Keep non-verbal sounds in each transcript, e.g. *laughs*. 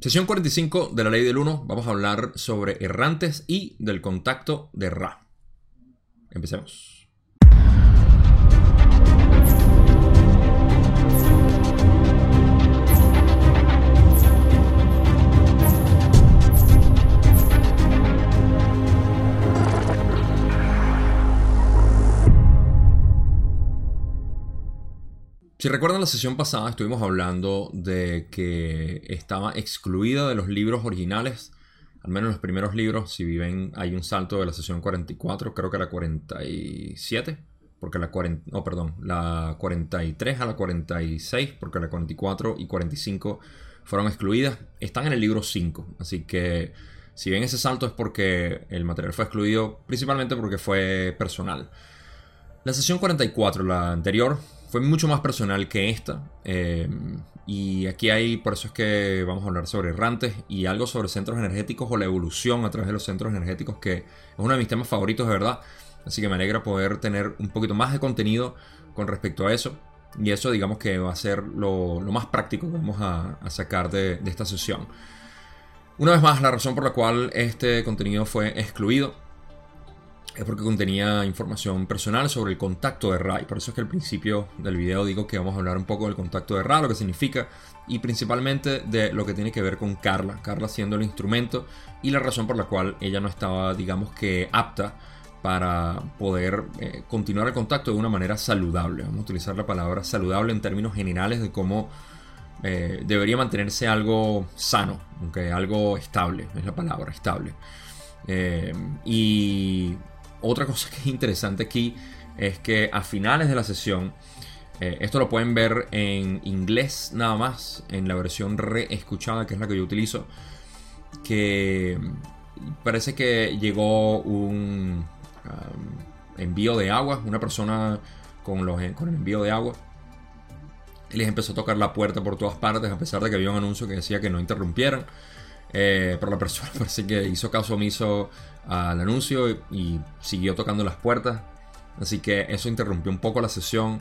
Sesión 45 de la ley del 1. Vamos a hablar sobre errantes y del contacto de Ra. Empecemos. Si recuerdan la sesión pasada, estuvimos hablando de que estaba excluida de los libros originales, al menos los primeros libros, si viven, hay un salto de la sesión 44, creo que la 47, porque la 40, no, perdón, la 43 a la 46, porque la 44 y 45 fueron excluidas, están en el libro 5, así que si ven ese salto es porque el material fue excluido, principalmente porque fue personal. La sesión 44, la anterior, fue mucho más personal que esta. Eh, y aquí hay, por eso es que vamos a hablar sobre errantes y algo sobre centros energéticos o la evolución a través de los centros energéticos, que es uno de mis temas favoritos de verdad. Así que me alegra poder tener un poquito más de contenido con respecto a eso. Y eso digamos que va a ser lo, más práctico que vamos a, sacar de, de esta sesión. Una vez más, la razón por la cual este contenido fue excluido es porque contenía información personal sobre el contacto de Ra. por eso es que al principio del video digo que vamos a hablar un poco del contacto de Ra, lo que significa, y principalmente de lo que tiene que ver con Carla. Carla siendo el instrumento y la razón por la cual ella no estaba, digamos que, apta para poder eh, continuar el contacto de una manera saludable. Vamos a utilizar la palabra saludable en términos generales de cómo eh, debería mantenerse algo sano, aunque algo estable, es la palabra, estable. Eh, y otra cosa que es interesante aquí es que a finales de la sesión, eh, esto lo pueden ver en inglés nada más, en la versión reescuchada, que es la que yo utilizo, que parece que llegó un um, envío de agua, una persona con, los, con el envío de agua. Les empezó a tocar la puerta por todas partes, a pesar de que había un anuncio que decía que no interrumpieran. Eh, pero la persona *laughs* parece que hizo caso omiso al anuncio y, siguió tocando las puertas. Así que eso interrumpió un poco la sesión.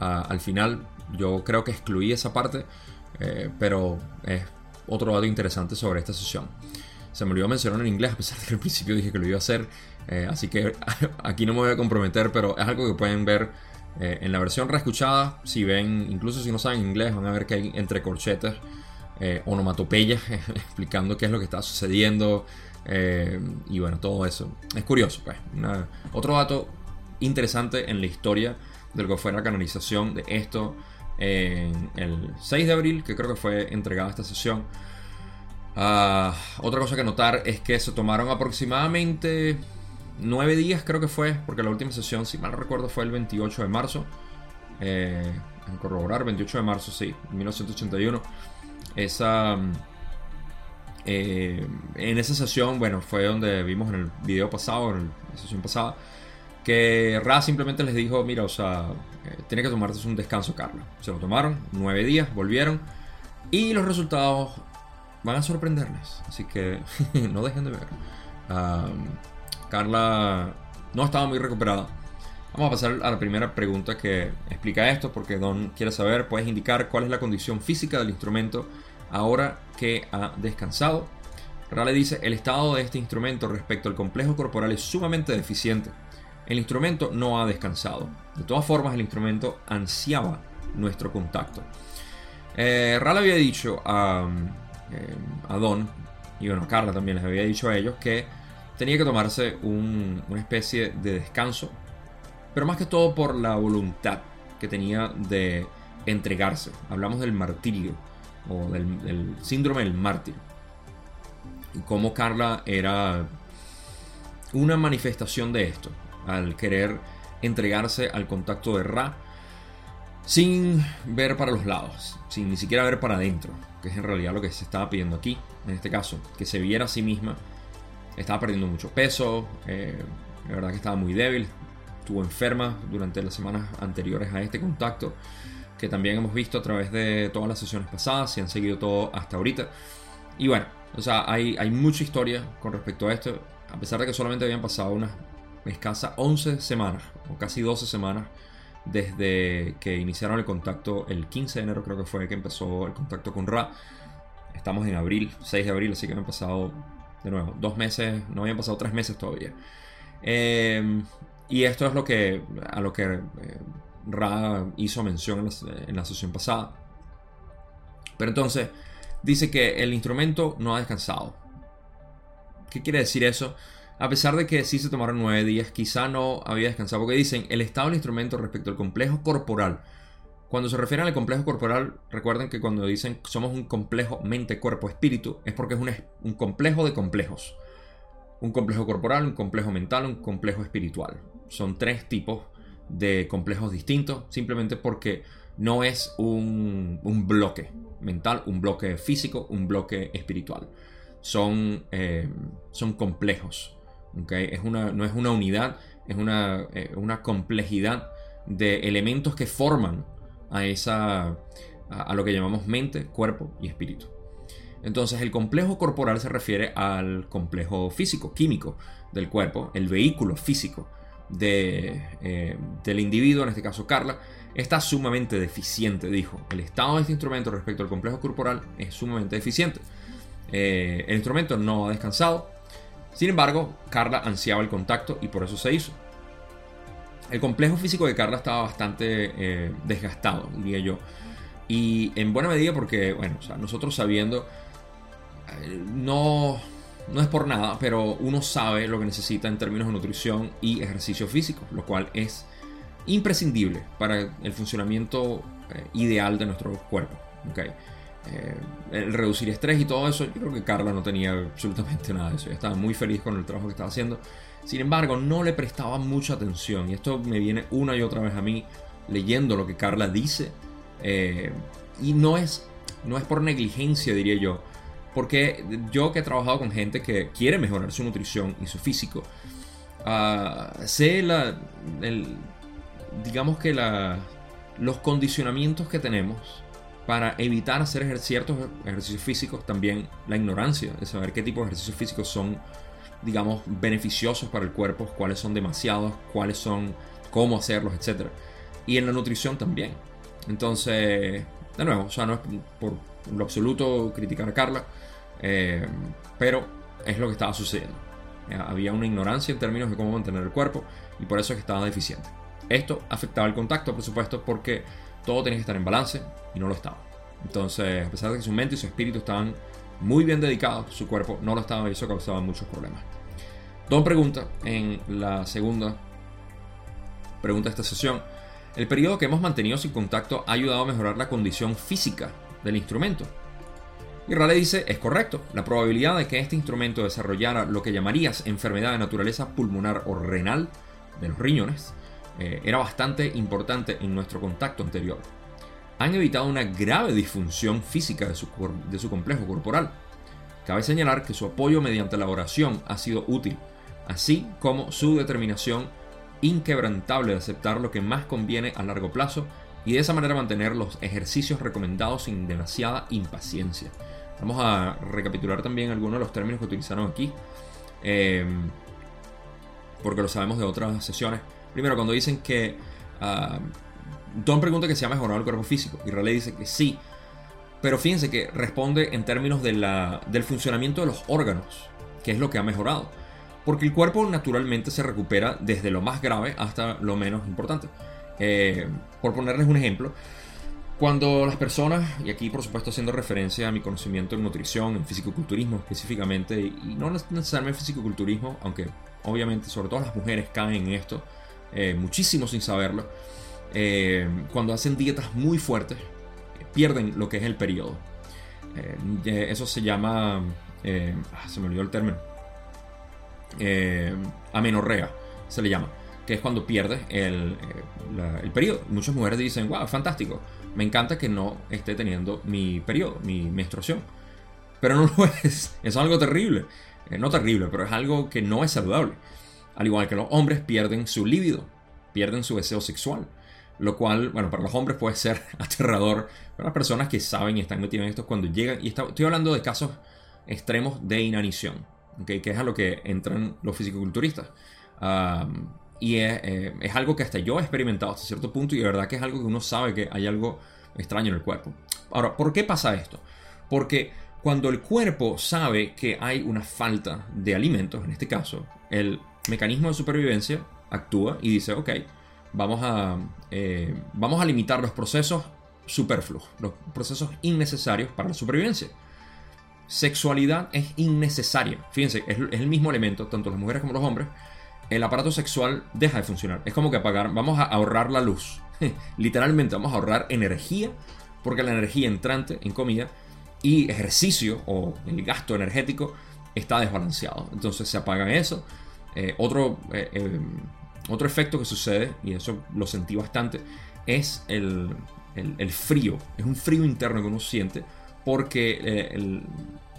Ah, al final yo creo que excluí esa parte, eh, pero es otro dato interesante sobre esta sesión. Se me olvidó mencionar en inglés, a pesar de que al principio dije que lo iba a hacer. Eh, así que *laughs* aquí no me voy a comprometer, pero es algo que pueden ver eh, en la versión reescuchada. Si ven, incluso si no saben inglés, van a ver que hay entre corchetes onomatopeyas *laughs* explicando qué es lo que está sucediendo. Eh, y bueno, todo eso. Es curioso, pues. otro dato interesante en la historia de lo que fue la canonización de esto el 6 de abril, que creo que fue entregada esta sesión. Ah, otra cosa que notar es que se tomaron aproximadamente 9 días, creo que fue, porque la última sesión, si mal recuerdo, fue el 28 de marzo. Eh, corroborar, 28 de marzo, sí, 1981. Esa eh, en esa sesión, bueno, fue donde vimos en el video pasado, en la sesión pasada, que Ra simplemente les dijo, mira, o sea, eh, tiene que tomarse un descanso, Carla. Se lo tomaron, nueve días, volvieron, y los resultados van a sorprenderles, así que *laughs* no dejen de ver. Carla no estaba muy recuperada. Vamos a pasar a la primera pregunta que explica esto, porque Don quiere saber, puedes indicar cuál es la condición física del instrumento ahora que ha descansado. Rale dice, el estado de este instrumento respecto al complejo corporal es sumamente deficiente. El instrumento no ha descansado. De todas formas, el instrumento ansiaba nuestro contacto. Eh, Rale había dicho a, eh, a, Don, y bueno, Carla también les había dicho a ellos que tenía que tomarse una especie de descanso, pero más que todo por la voluntad que tenía de entregarse. Hablamos del martirio o del, síndrome del mártir. Y cómo Carla era una manifestación de esto, al querer entregarse al contacto de Ra sin ver para los lados, sin ni siquiera ver para adentro, que es en realidad lo que se estaba pidiendo aquí, en este caso, que se viera a sí misma. Estaba perdiendo mucho peso, eh, la verdad que estaba muy débil, estuvo enferma durante las semanas anteriores a este contacto que también hemos visto a través de todas las sesiones pasadas, y han seguido todo hasta ahorita. Y bueno, o sea, hay, hay mucha historia con respecto a esto, a pesar de que solamente habían pasado unas escasas 11 semanas, o casi 12 semanas, desde que iniciaron el contacto el 15 de enero creo que fue que empezó el contacto con Ra. Estamos en abril, 6 de abril, así que han pasado, de nuevo, dos meses, no habían pasado tres meses todavía. Eh, y esto es lo que, a lo que eh, Ra hizo mención en la, sesión pasada. Pero entonces, dice que el instrumento no ha descansado. ¿Qué quiere decir eso? A pesar de que sí se tomaron nueve días, quizá no había descansado. Porque dicen el estado del instrumento respecto al complejo corporal. Cuando se refieren al complejo corporal, recuerden que cuando dicen somos un complejo mente-cuerpo-espíritu, es porque es un complejo de complejos. Un complejo corporal, un complejo mental, un complejo espiritual. Son tres tipos de complejos distintos, simplemente porque no es un, bloque mental, un bloque físico, un bloque espiritual. Son, eh, son complejos. Es una, no es una unidad, es una, eh, una, complejidad de elementos que forman a, esa, a lo que llamamos mente, cuerpo y espíritu. Entonces el complejo corporal se refiere al complejo físico, químico del cuerpo, el vehículo físico eh, del individuo, en este caso Carla, está sumamente deficiente, dijo. El estado de este instrumento respecto al complejo corporal es sumamente deficiente. Eh, el instrumento no ha descansado. Sin embargo, Carla ansiaba el contacto y por eso se hizo. El complejo físico de Carla estaba bastante eh, desgastado, diría yo. Y en buena medida porque, bueno, nosotros sabiendo, no, no es por nada, pero uno sabe lo que necesita en términos de nutrición y ejercicio físico, lo cual es imprescindible para el funcionamiento eh, ideal de nuestro cuerpo. ¿okay? Eh, el reducir estrés y todo eso, yo creo que Carla no tenía absolutamente nada de eso. estaba muy feliz con el trabajo que estaba haciendo. Sin embargo, no le prestaba mucha atención. Y esto me viene una y otra vez a mí leyendo lo que Carla dice. Eh, y no es, no es por negligencia, diría yo. Porque yo que he trabajado con gente que quiere mejorar su nutrición y su físico, ah, sé la, digamos que los condicionamientos que tenemos para evitar hacer ciertos ejercicios físicos, también la ignorancia de saber qué tipo de ejercicios físicos son, digamos, beneficiosos para el cuerpo, cuáles son demasiados, cuáles son, cómo hacerlos, etc. Y en la nutrición también. Entonces, de nuevo, o sea, no es por lo absoluto criticar a Carla, eh, pero es lo que estaba sucediendo. Había una ignorancia en términos de cómo mantener el cuerpo y por eso es que estaba deficiente. Esto afectaba el contacto, por supuesto, porque todo tenía que estar en balance y no lo estaba. Entonces, a pesar de que su mente y su espíritu estaban muy bien dedicados, su cuerpo no lo estaba y eso causaba muchos problemas. Don pregunta en la segunda pregunta de esta sesión. El periodo que hemos mantenido sin contacto ha ayudado a mejorar la condición física del instrumento. Y Rale dice, es correcto, la probabilidad de que este instrumento desarrollara lo que llamarías enfermedad de naturaleza pulmonar o renal de los riñones eh, era bastante importante en nuestro contacto anterior. Han evitado una grave disfunción física de su, de su complejo corporal. Cabe señalar que su apoyo mediante la oración ha sido útil, así como su determinación inquebrantable de aceptar lo que más conviene a largo plazo y de esa manera mantener los ejercicios recomendados sin demasiada impaciencia. Vamos a recapitular también algunos de los términos que utilizaron aquí, em, porque lo sabemos de otras sesiones. Primero, cuando dicen que uh, Don pregunta que se ha mejorado el cuerpo físico y Raleigh dice que sí, pero fíjense que responde en términos de la, del funcionamiento de los órganos, que es lo que ha mejorado. Porque el cuerpo naturalmente se recupera desde lo más grave hasta lo menos importante. Eh, por ponerles un ejemplo, cuando las personas, y aquí por supuesto haciendo referencia a mi conocimiento en nutrición, en fisicoculturismo específicamente, y no necesariamente fisicoculturismo, aunque obviamente sobre todo las mujeres caen en esto, eh, muchísimo sin saberlo, eh, cuando hacen dietas muy fuertes, pierden lo que es el periodo. Eh, eso se llama, ah, se me olvidó el término, amenorrea, se le llama, que es cuando pierdes el, el periodo. Muchas mujeres dicen, wow, fantástico me encanta que no esté teniendo mi periodo, mi menstruación. Pero no *laughs* lo es. Es algo terrible. Eh, no terrible, pero es algo que no es saludable. Al igual que los hombres pierden su líbido, pierden su deseo sexual. Lo cual, bueno, para los hombres puede ser *laughs* aterrador. Para las personas que saben y están metidas en esto cuando llegan. Y estoy hablando de casos extremos de inanición. que es a lo que entran los fisicoculturistas. Y eh, es, algo que hasta yo he experimentado hasta cierto punto y de verdad que es algo que uno sabe que hay algo extraño en el cuerpo. Ahora, ¿por qué pasa esto? Porque Cuando el cuerpo sabe que hay una falta de alimentos, en este caso, el mecanismo de supervivencia actúa y dice, ok, vamos a, eh, vamos a limitar los procesos superfluos, los procesos innecesarios para la supervivencia. Sexualidad es innecesaria. Fíjense, es, el mismo elemento, tanto las mujeres como los hombres. El aparato sexual deja de funcionar. Es como que apagar, vamos a ahorrar la luz. *laughs* Literalmente vamos a ahorrar energía, porque la energía entrante en comida y ejercicio o el gasto energético está desbalanceado. Entonces se apaga eso. Eh, otro, eh, eh, otro efecto que sucede, y eso lo sentí bastante, es el, el, frío. Es un frío interno que uno siente porque el,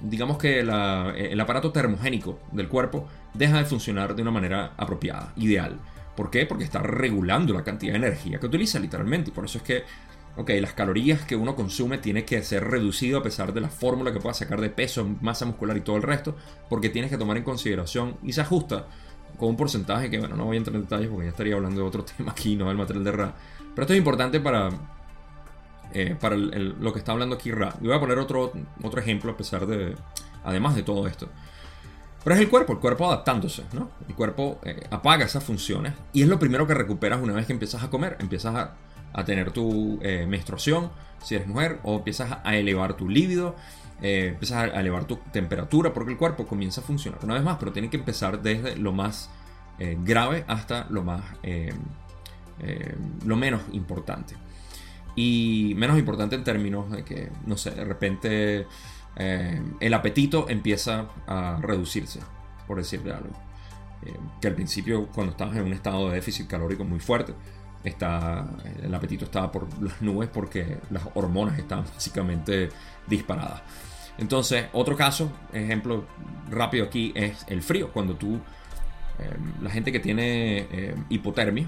digamos que el aparato termogénico del cuerpo deja de funcionar de una manera apropiada, ideal. ¿Por qué? Porque está regulando la cantidad de energía que utiliza literalmente. Y por eso es que ok, las calorías que uno consume tiene que ser reducido a pesar de la fórmula que pueda sacar de peso, masa muscular y todo el resto, porque tienes que tomar en consideración y se ajusta con un porcentaje que, bueno, no voy a entrar en detalles porque ya estaría hablando de otro *laughs* tema aquí, no del material de Ra. Pero esto es importante para, eh, para lo que está hablando aquí Ra. Y voy a poner otro, otro ejemplo a pesar de, además de todo esto. Pero es el cuerpo, el cuerpo adaptándose, ¿no? El cuerpo eh, apaga esas funciones y es lo primero que recuperas una vez que empiezas a comer. Empiezas a tener tu eh, menstruación, si eres mujer, o empiezas a elevar tu líbido, eh, empiezas a elevar tu temperatura, porque el cuerpo comienza a funcionar una vez más, pero tiene que empezar desde lo más grave hasta lo más lo menos importante. Y menos importante en términos de que, no sé, de repente el apetito empieza a reducirse, por decirle algo. que al principio, cuando estabas en un estado de déficit calórico muy fuerte, está, el apetito estaba por las nubes porque las hormonas estaban *laughs* básicamente disparadas. Entonces, otro caso, ejemplo rápido aquí, es el frío. Cuando tú, em, la gente que tiene hipotermia,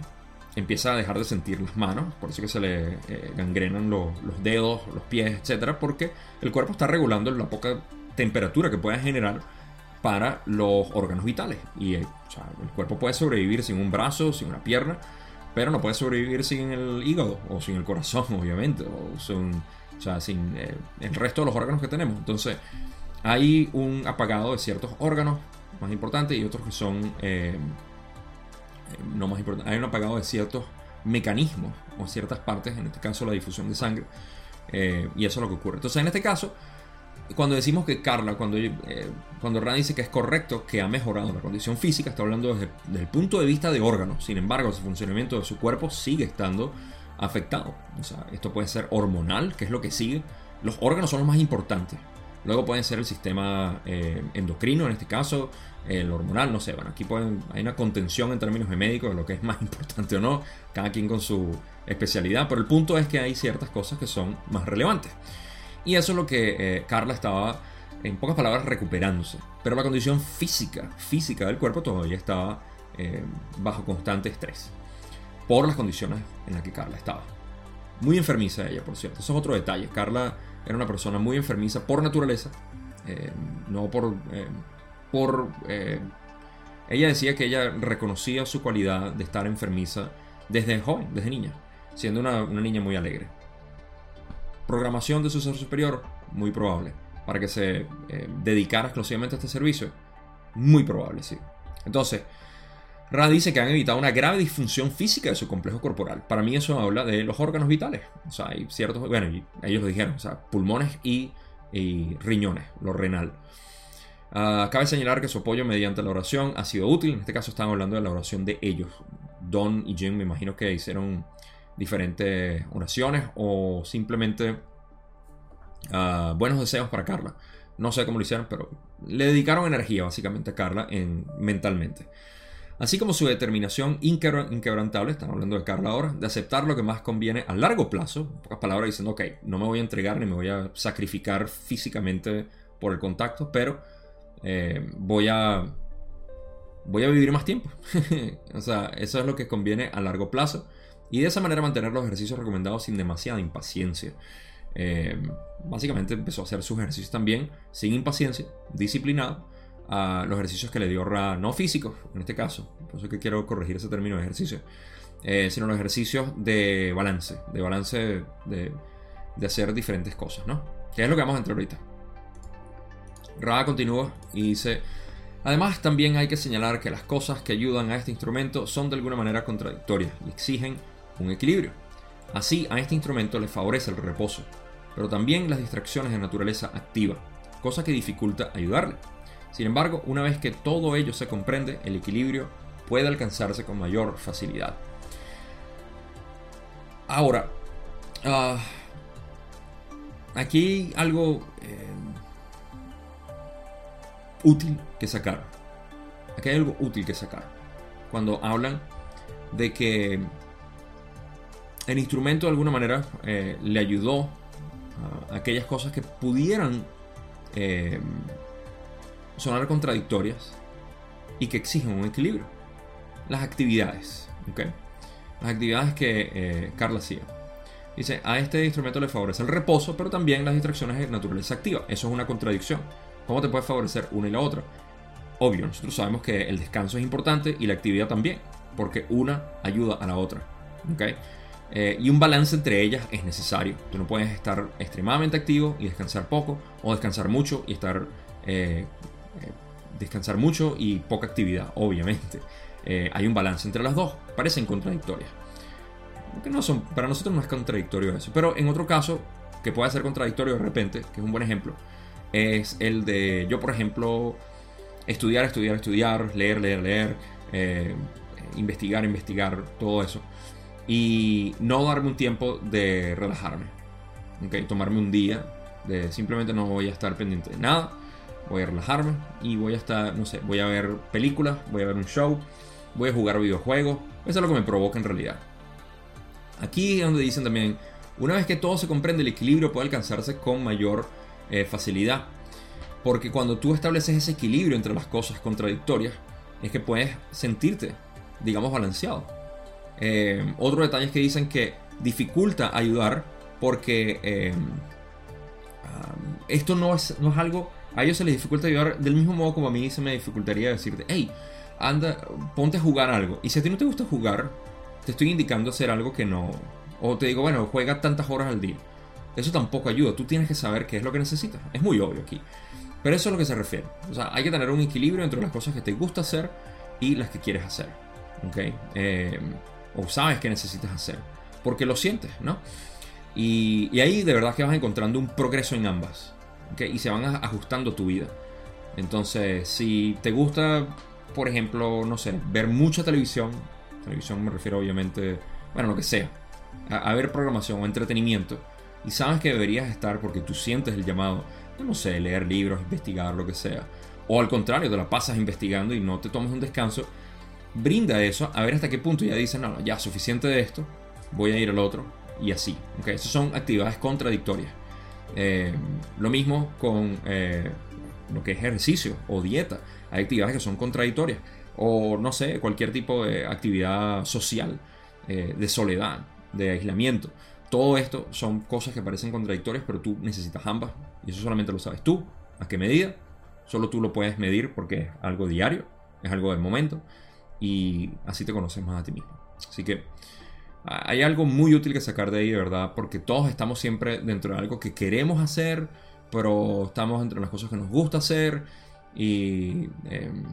empieza a dejar de sentir las manos, por eso que se le eh, gangrenan los, dedos, los pies, etcétera, porque el cuerpo está regulando la poca temperatura que puede generar para los órganos vitales. Y eh, el cuerpo puede sobrevivir sin un brazo, sin una pierna, pero no puede sobrevivir sin el hígado o sin el corazón, *laughs* obviamente, o, sin, sea, sin eh, el resto de los órganos que tenemos. Entonces, hay un apagado de ciertos órganos más importantes y otros que son no más importantes. Hay un apagado de ciertos mecanismos o ciertas partes, en este caso la difusión de sangre, eh, y eso es lo que ocurre. Entonces, en este caso, cuando decimos que Carla, cuando, eh, cuando Rand dice que es correcto, que ha mejorado la condición física, está hablando desde, el punto de vista de órganos. Sin embargo, su funcionamiento de su cuerpo sigue estando afectado. O sea, esto puede ser hormonal, que es lo que sigue. Los órganos son los más importantes. Luego pueden ser el sistema eh, endocrino, en este caso, el hormonal, no sé. Bueno, aquí pueden, hay una contención en términos de médicos de lo que es más *laughs* importante o no, cada quien con su especialidad, pero el punto es que hay ciertas cosas que son más relevantes. Y eso es lo que eh, Carla estaba, en pocas palabras, recuperándose. Pero la condición física, física del cuerpo todavía estaba eh, bajo constante estrés. Por las condiciones en las que Carla estaba. Muy enfermiza ella, por cierto. Eso es otro detalle. Carla era una persona muy enfermiza por naturaleza. Eh, no por... por ella decía que ella reconocía su cualidad de estar enfermiza desde joven, desde niña. Siendo una niña muy alegre programación de su ser superior, muy probable. Para que se eh, dedicara exclusivamente a este servicio, muy probable, sí. Entonces, Ra dice que han evitado una grave disfunción física de su complejo corporal. Para mí eso habla de los órganos vitales. O sea, hay ciertos, bueno, ellos lo dijeron, o sea, pulmones y, riñones, lo renal. Uh, cabe señalar que su apoyo mediante la oración ha sido útil. En este caso están hablando de la oración de ellos. Don y Jim me imagino que hicieron diferentes oraciones o simplemente ah, buenos deseos para Carla. No sé cómo lo hicieron, pero le dedicaron energía básicamente a Carla en, mentalmente. Así como su determinación inquebrantable, estamos hablando de Carla ahora, de aceptar lo que más conviene a largo plazo, en pocas palabras diciendo, ok, no me voy a entregar ni me voy a sacrificar físicamente por el contacto, pero eh, voy a voy a vivir más tiempo. *laughs* o sea, eso es lo que conviene a largo plazo y de esa manera mantener los ejercicios recomendados sin demasiada impaciencia. Eh, básicamente empezó a hacer sus ejercicios también sin impaciencia, disciplinado, a los ejercicios que le dio Ra, no físicos en este caso, por eso que quiero corregir ese término de ejercicio, eh, sino los ejercicios de balance, de balance de, de, hacer diferentes cosas, ¿no? Que es lo que vamos a entrar ahorita. Ra continúa y dice, además también hay que señalar que las cosas que ayudan a este instrumento son de alguna manera contradictorias y exigen un equilibrio. Así, a este instrumento le favorece el reposo, pero también las distracciones de naturaleza activa, cosa que dificulta ayudarle. Sin embargo, una vez que todo ello se comprende, el equilibrio puede alcanzarse con mayor facilidad. Ahora, ah, aquí algo eh, útil que sacar. Aquí hay algo útil que sacar. Cuando hablan de que el instrumento de alguna manera eh, le ayudó a aquellas cosas que pudieran eh, sonar contradictorias y que exigen un equilibrio. Las actividades. Las actividades que eh, Carla hacía. Dice, a este instrumento le favorece el reposo, pero también las distracciones de naturaleza activa. Eso es una contradicción. ¿Cómo te puede favorecer una y la otra? Obvio, nosotros sabemos que el descanso es importante y la actividad también, porque una ayuda a la otra. ¿okay? Eh, y un balance entre ellas es necesario. Tú no puedes estar extremadamente activo y descansar poco, o descansar mucho y estar. Eh, eh, descansar mucho y poca actividad, obviamente. hay un balance entre las dos. Parecen contradictorias. No son, para nosotros no es contradictorio eso. Pero en otro caso, que puede ser contradictorio de repente, que es un buen ejemplo, es el de yo, por ejemplo, estudiar, estudiar, estudiar, leer, leer, leer, investigar, investigar, todo eso y no darme un tiempo de relajarme. ¿okay? Tomarme un día de simplemente no voy a estar pendiente de nada, voy a relajarme y voy a estar, no sé, voy a ver películas, voy a ver un show, voy a jugar videojuegos. Eso es lo que me provoca en realidad. Aquí es donde dicen también, una vez que todo se comprende, el equilibrio puede alcanzarse con mayor eh, facilidad. Porque cuando tú estableces ese equilibrio entre las cosas contradictorias, es que puedes sentirte, digamos, balanceado. Eh, otro detalle es que dicen que dificulta ayudar porque eh, esto no es, no es algo, a ellos se les dificulta ayudar del mismo modo como a mí se me dificultaría decirte, hey, anda, ponte a jugar algo. Y si a ti no te gusta jugar, te estoy indicando hacer algo que no... O te digo, bueno, juega tantas horas al día. Eso tampoco ayuda, tú tienes que saber qué es lo que necesitas. Es muy obvio aquí. Pero eso es lo que se refiere. O sea, hay que tener un equilibrio entre las cosas que te gusta hacer y las que quieres hacer. ¿Ok? Eh, o sabes que necesitas hacer, porque lo sientes, ¿no? Y, ahí de verdad que vas encontrando un progreso en ambas, Y se van ajustando tu vida. Entonces, si te gusta, por ejemplo, no sé, ver mucha televisión, televisión me refiero obviamente, bueno, lo que sea, a, ver programación o entretenimiento, y sabes que deberías estar porque tú sientes el llamado, no sé, leer libros, investigar, lo que sea, o al contrario, te la pasas investigando y no te tomas un descanso, brinda eso, a ver hasta qué punto ya dicen, no, ya suficiente de esto, voy a ir al otro, y así. ¿okay? Esas son actividades contradictorias. Eh, lo mismo con eh, lo que es ejercicio o dieta. Hay actividades que son contradictorias. O no sé, cualquier tipo de actividad social, eh, de soledad, de aislamiento. Todo esto son cosas que parecen contradictorias, pero tú necesitas ambas. Y eso solamente lo sabes tú. ¿A qué medida? Solo tú lo puedes medir porque es algo diario, es algo del momento y así te conoces más a ti mismo. Así que hay algo muy útil que sacar de ahí, de verdad, porque todos estamos siempre dentro de algo que queremos hacer, pero estamos entre las cosas que nos gusta hacer y em,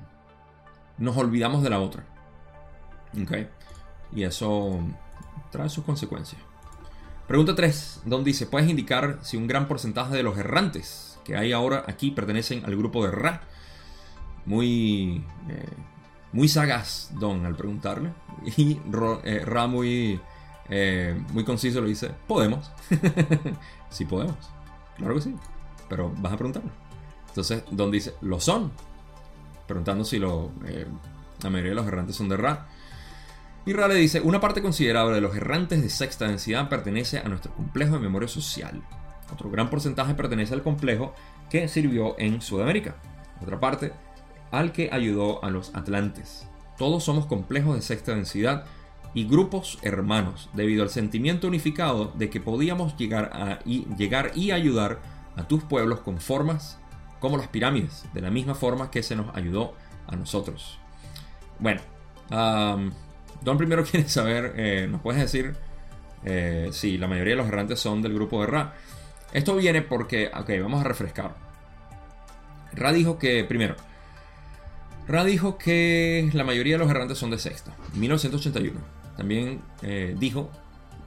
nos olvidamos de la otra. ¿Ok? Y eso trae sus consecuencias. Pregunta 3, donde dice, ¿puedes indicar si un gran porcentaje de los errantes que hay ahora aquí pertenecen al grupo de Ra? Muy... Eh, muy sagaz Don al preguntarle. Y eh, Ra muy, eh, muy conciso le dice, podemos. *laughs* sí podemos. Claro que sí. Pero vas a preguntarlo. Entonces Don dice, lo son. Preguntando si la mayoría de los errantes son de Ra. Y Ra le dice, una parte considerable de los errantes de sexta densidad pertenece a nuestro complejo de memoria social. Otro gran porcentaje pertenece al complejo que sirvió en Sudamérica. Otra parte al que ayudó a los atlantes. Todos somos complejos de sexta densidad y grupos hermanos, debido al sentimiento unificado de que podíamos llegar, a, y, llegar y ayudar a tus pueblos con formas como las pirámides, de la misma forma que se nos ayudó a nosotros. Bueno, Don primero *laughs* quiere saber, eh, ¿nos puedes decir eh, si la mayoría de los errantes son del grupo de Ra? Esto viene porque, ok, vamos a refrescar. Ra dijo que, primero, Ra dijo que la mayoría de los errantes son de sexta, 1981. También eh, dijo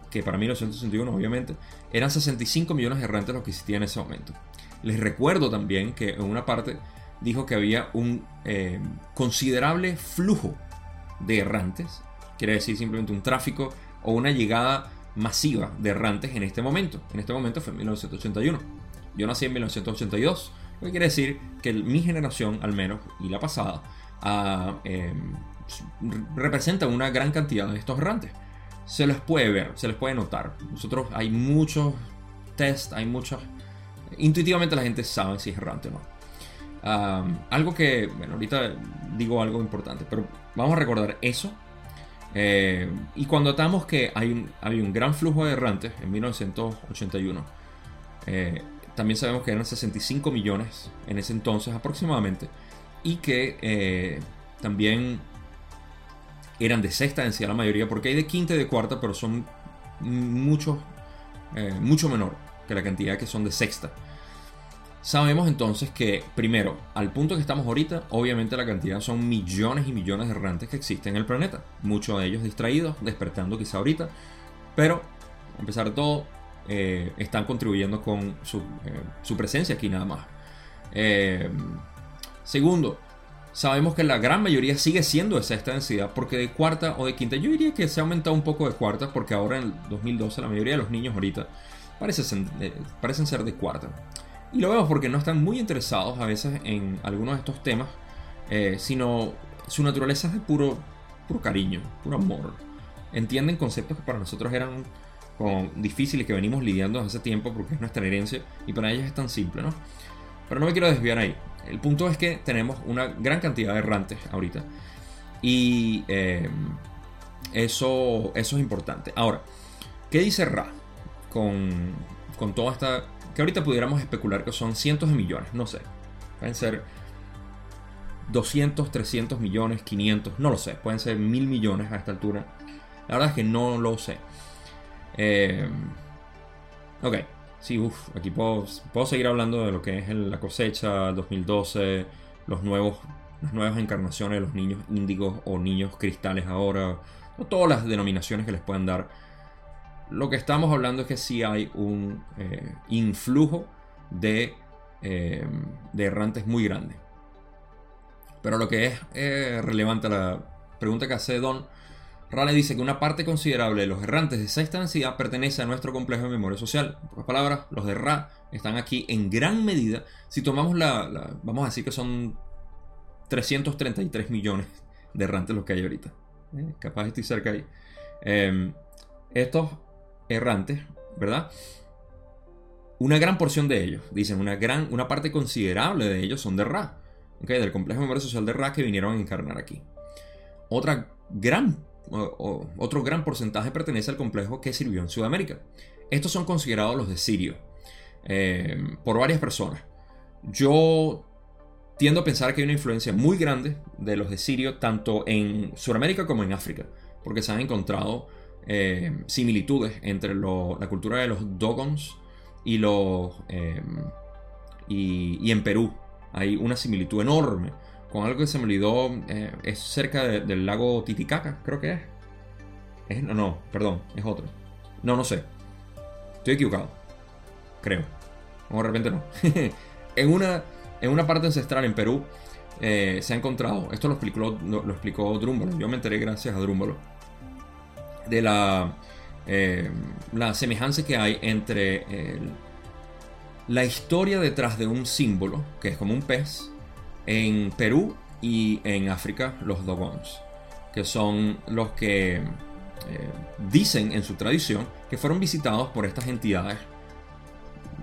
que para 1981, obviamente, eran 65 millones de errantes los que existían en ese momento. Les recuerdo también que en una parte dijo que había un considerable flujo de errantes, quiere decir simplemente un tráfico o una llegada masiva de errantes en este momento. En este momento fue en 1981. Yo nací en 1982, lo que quiere decir que mi generación, al menos, y la pasada, ah, em, representa una gran cantidad de estos errantes. Se les puede ver, se les puede notar. Nosotros hay muchos test, hay muchos... Intuitivamente la gente sabe si es errante o no. Ah, algo que, bueno, ahorita digo algo importante, pero vamos a recordar eso eh, y cuando notamos que hay un, un gran flujo de errantes en 1981, eh, también sabemos que eran 65 millones en ese entonces aproximadamente, y que eh, también eran de sexta densidad la mayoría, porque hay de quinta y de cuarta, pero son mucho, mucho menor que la cantidad que son de sexta. Sabemos entonces que, primero, al punto que estamos ahorita, obviamente la cantidad son millones y millones de errantes que existen en el planeta. Muchos de ellos distraídos, despertando quizá ahorita, pero a pesar de todo, eh, están contribuyendo con su, eh, presencia aquí nada más. Eh, segundo, sabemos que la gran mayoría sigue siendo de sexta densidad, porque de cuarta o de quinta, yo diría que se ha aumentado un poco de cuarta, porque ahora en el 2012 la mayoría de los niños ahorita parecen, parecen ser de cuarta. Y lo vemos porque no están muy interesados a veces en algunos de estos temas, eh, sino su naturaleza es de puro, puro cariño, puro amor. Entienden conceptos que para nosotros eran difíciles que venimos lidiando desde hace tiempo porque es nuestra herencia y para ellos es tan simple, ¿no? Pero no me quiero desviar ahí. El punto es que tenemos una gran cantidad de errantes ahorita y eh, eso, eso es importante. Ahora, ¿qué dice Ra con, con toda esta que ahorita pudiéramos especular que son cientos de millones, no sé. Pueden ser 200, 300 millones, 500, no lo sé. Pueden ser mil millones a esta altura. La verdad es que no lo sé. Eh, ok, sí, uff, aquí puedo, puedo, seguir hablando de lo que es la cosecha 2012, los nuevos, las nuevas encarnaciones de los niños índigos o niños cristales ahora, o todas las denominaciones que les puedan dar lo que estamos hablando es que sí hay un eh, influjo de, eh, de, errantes muy grande. Pero lo que es eh, relevante a la pregunta que hace Don, Raleigh dice que una parte considerable de los errantes de sexta densidad pertenece a nuestro complejo de memoria social. En pocas palabras, los de Ra están aquí en gran medida. Si tomamos la, vamos a decir que son 333 millones de errantes los que hay ahorita. capaz estoy cerca ahí. estos errantes, ¿verdad? Una gran porción de ellos, dicen, una, gran, una parte considerable de ellos son de Ra, del complejo de memoria social de Ra que vinieron a encarnar aquí. Otra gran, otro gran porcentaje pertenece al complejo que sirvió en Sudamérica. Estos son considerados los de Sirio, eh, por varias personas. Yo tiendo a pensar que hay una influencia muy grande de los de Sirio, tanto en Sudamérica como en África, porque se han encontrado eh, similitudes entre la cultura de los Dogons y los. Eh, y, en Perú hay una similitud enorme con algo que se me olvidó. Eh, es cerca del lago Titicaca, creo que es. No, no, perdón, es otro. No, no sé. Estoy equivocado. Creo. O de repente no. *laughs* en, una, en una parte ancestral en Perú se ha encontrado. Esto lo explicó, lo, lo explicó Drúmbalo. Yo me enteré gracias a Drúmbalo de la, eh, la semejanza que hay entre la historia detrás de un símbolo, que es como un pez, en Perú y en África, los Dogons, que son los que eh, dicen en su tradición que fueron visitados por estas entidades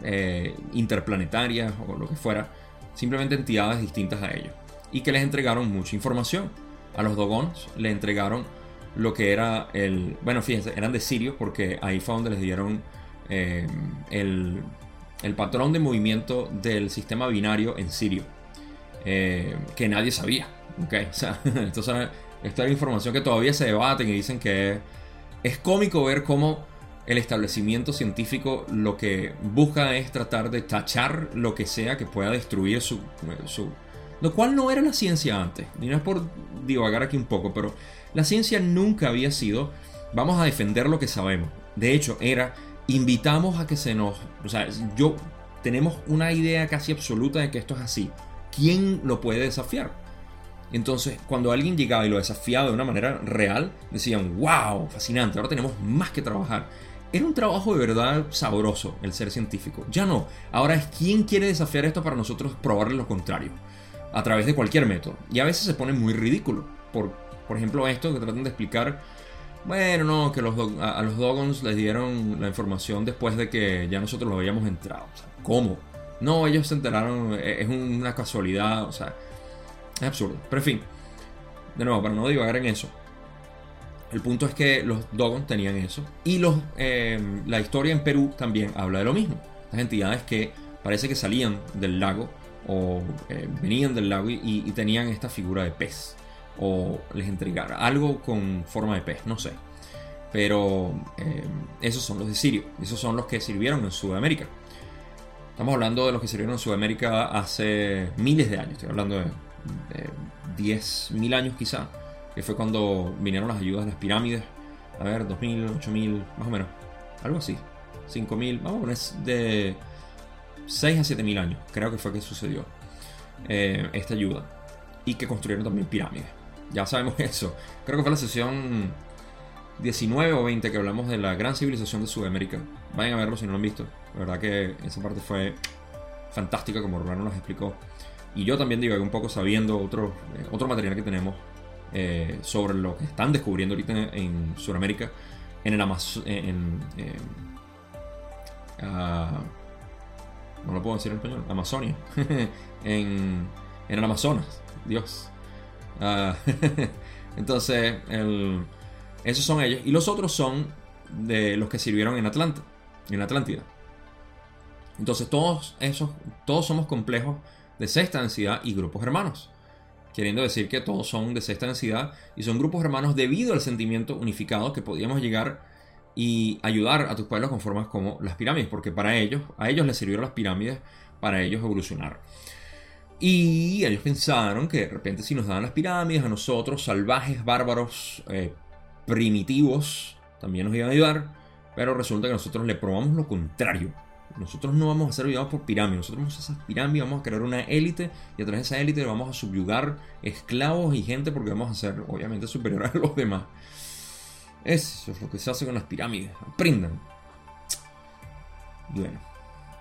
eh, interplanetarias o lo que fuera, simplemente entidades distintas a ellos, y que les entregaron mucha información. A los Dogons le entregaron lo que era el. Bueno, fíjense, eran de Sirio porque ahí fue donde les dieron eh, el, el, patrón de movimiento del sistema binario en Sirio, eh, que nadie sabía. ¿okay? *laughs* Esto, era información que todavía se debaten y dicen que es, cómico ver cómo el establecimiento científico lo que busca es tratar de tachar lo que sea que pueda destruir su, su lo cual no era la ciencia antes. Y no es por divagar aquí un poco, pero la ciencia nunca había sido vamos a defender lo que sabemos. De hecho, era invitamos a que se nos... O sea, yo tenemos una idea casi absoluta de que esto es así. ¿Quién lo puede desafiar? Entonces, cuando alguien llegaba y lo desafiaba de una manera real, decían, wow, fascinante, ahora tenemos más que trabajar. Era un trabajo de verdad sabroso el ser científico. Ya no, ahora es quién quiere desafiar esto para nosotros probarle lo contrario, a través de cualquier método. Y a veces se pone muy ridículo. Por, por ejemplo, esto que tratan de explicar bueno, no, que los a, los Dogons les dieron la información después de que ya nosotros lo habíamos entrado. ¿cómo? No, ellos se enteraron, e, es una casualidad, o sea, es absurdo. Pero en fin, de nuevo, para no divagar en eso, el punto es que los Dogons tenían eso. Y los, em, la historia en Perú también habla de lo mismo. Las entidades que parece que salían del lago o eh, venían del lago y tenían esta figura de pez o les entregar algo con forma de pez, no sé. Pero eh, esos son los de Sirio, esos son los que sirvieron en Sudamérica. Estamos hablando de los que sirvieron en Sudamérica hace miles de años, estoy hablando de, de 10.000 años quizá, que fue cuando vinieron las ayudas de las pirámides. A ver, 2.000, 8.000, más o menos, algo así. 5.000, vamos a poner de 6 a 7.000 años, creo que fue que sucedió eh, esta ayuda. Y que construyeron también pirámides. Ya sabemos *laughs* eso. Creo que fue la sesión 19 o 20 que hablamos de la gran civilización de Sudamérica. Vayan a verlo si no lo han visto. La verdad que esa parte fue fantástica como Rolando nos explicó. Y yo también digo un poco sabiendo otro, eh, otro material que tenemos eh, sobre lo que están descubriendo ahorita en, Sudamérica. En el Amazon. En, ah, no lo puedo decir en español. Amazonia. *laughs* en, en el Amazonas. Dios. Ah, *laughs* entonces, esos son ellos. Y los otros son de los que sirvieron en Atlanta, en Atlántida. Entonces, todos esos, todos somos complejos de sexta densidad y grupos hermanos. Queriendo decir que todos son de sexta densidad y son grupos hermanos debido al sentimiento unificado que podíamos llegar y ayudar a tus pueblos con formas como las pirámides, porque para ellos, a ellos les sirvieron las pirámides para ellos evolucionar. Y ellos pensaron que de repente si nos daban las pirámides a nosotros, salvajes, bárbaros, eh, primitivos, también nos iban a ayudar. Pero resulta que nosotros le probamos lo contrario. Nosotros no vamos a ser ayudados por pirámides. Nosotros vamos a esas pirámides, vamos a crear una élite y a través de esa élite vamos a subyugar esclavos y gente porque vamos a ser obviamente superiores a *laughs* los demás. Eso es lo que se hace con las pirámides. Aprendan. Y bueno,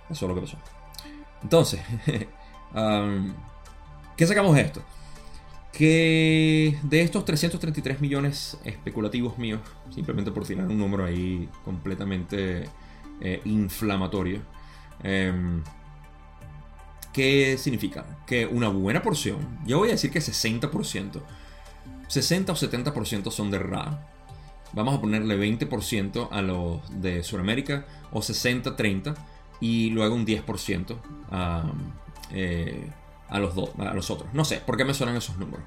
eso es lo que pasó. Entonces, *laughs* ¿Qué sacamos de esto? Que de estos 333 millones especulativos míos, simplemente por tirar un número ahí completamente eh, inflamatorio, em, ¿qué significa? Que una buena porción, yo voy a decir que 60%, 60 o 70% son de Ra, vamos a ponerle 20% a los de Sudamérica, o 60-30, y luego un 10% a eh, a, los a los otros. No sé, ¿por qué me suenan esos números?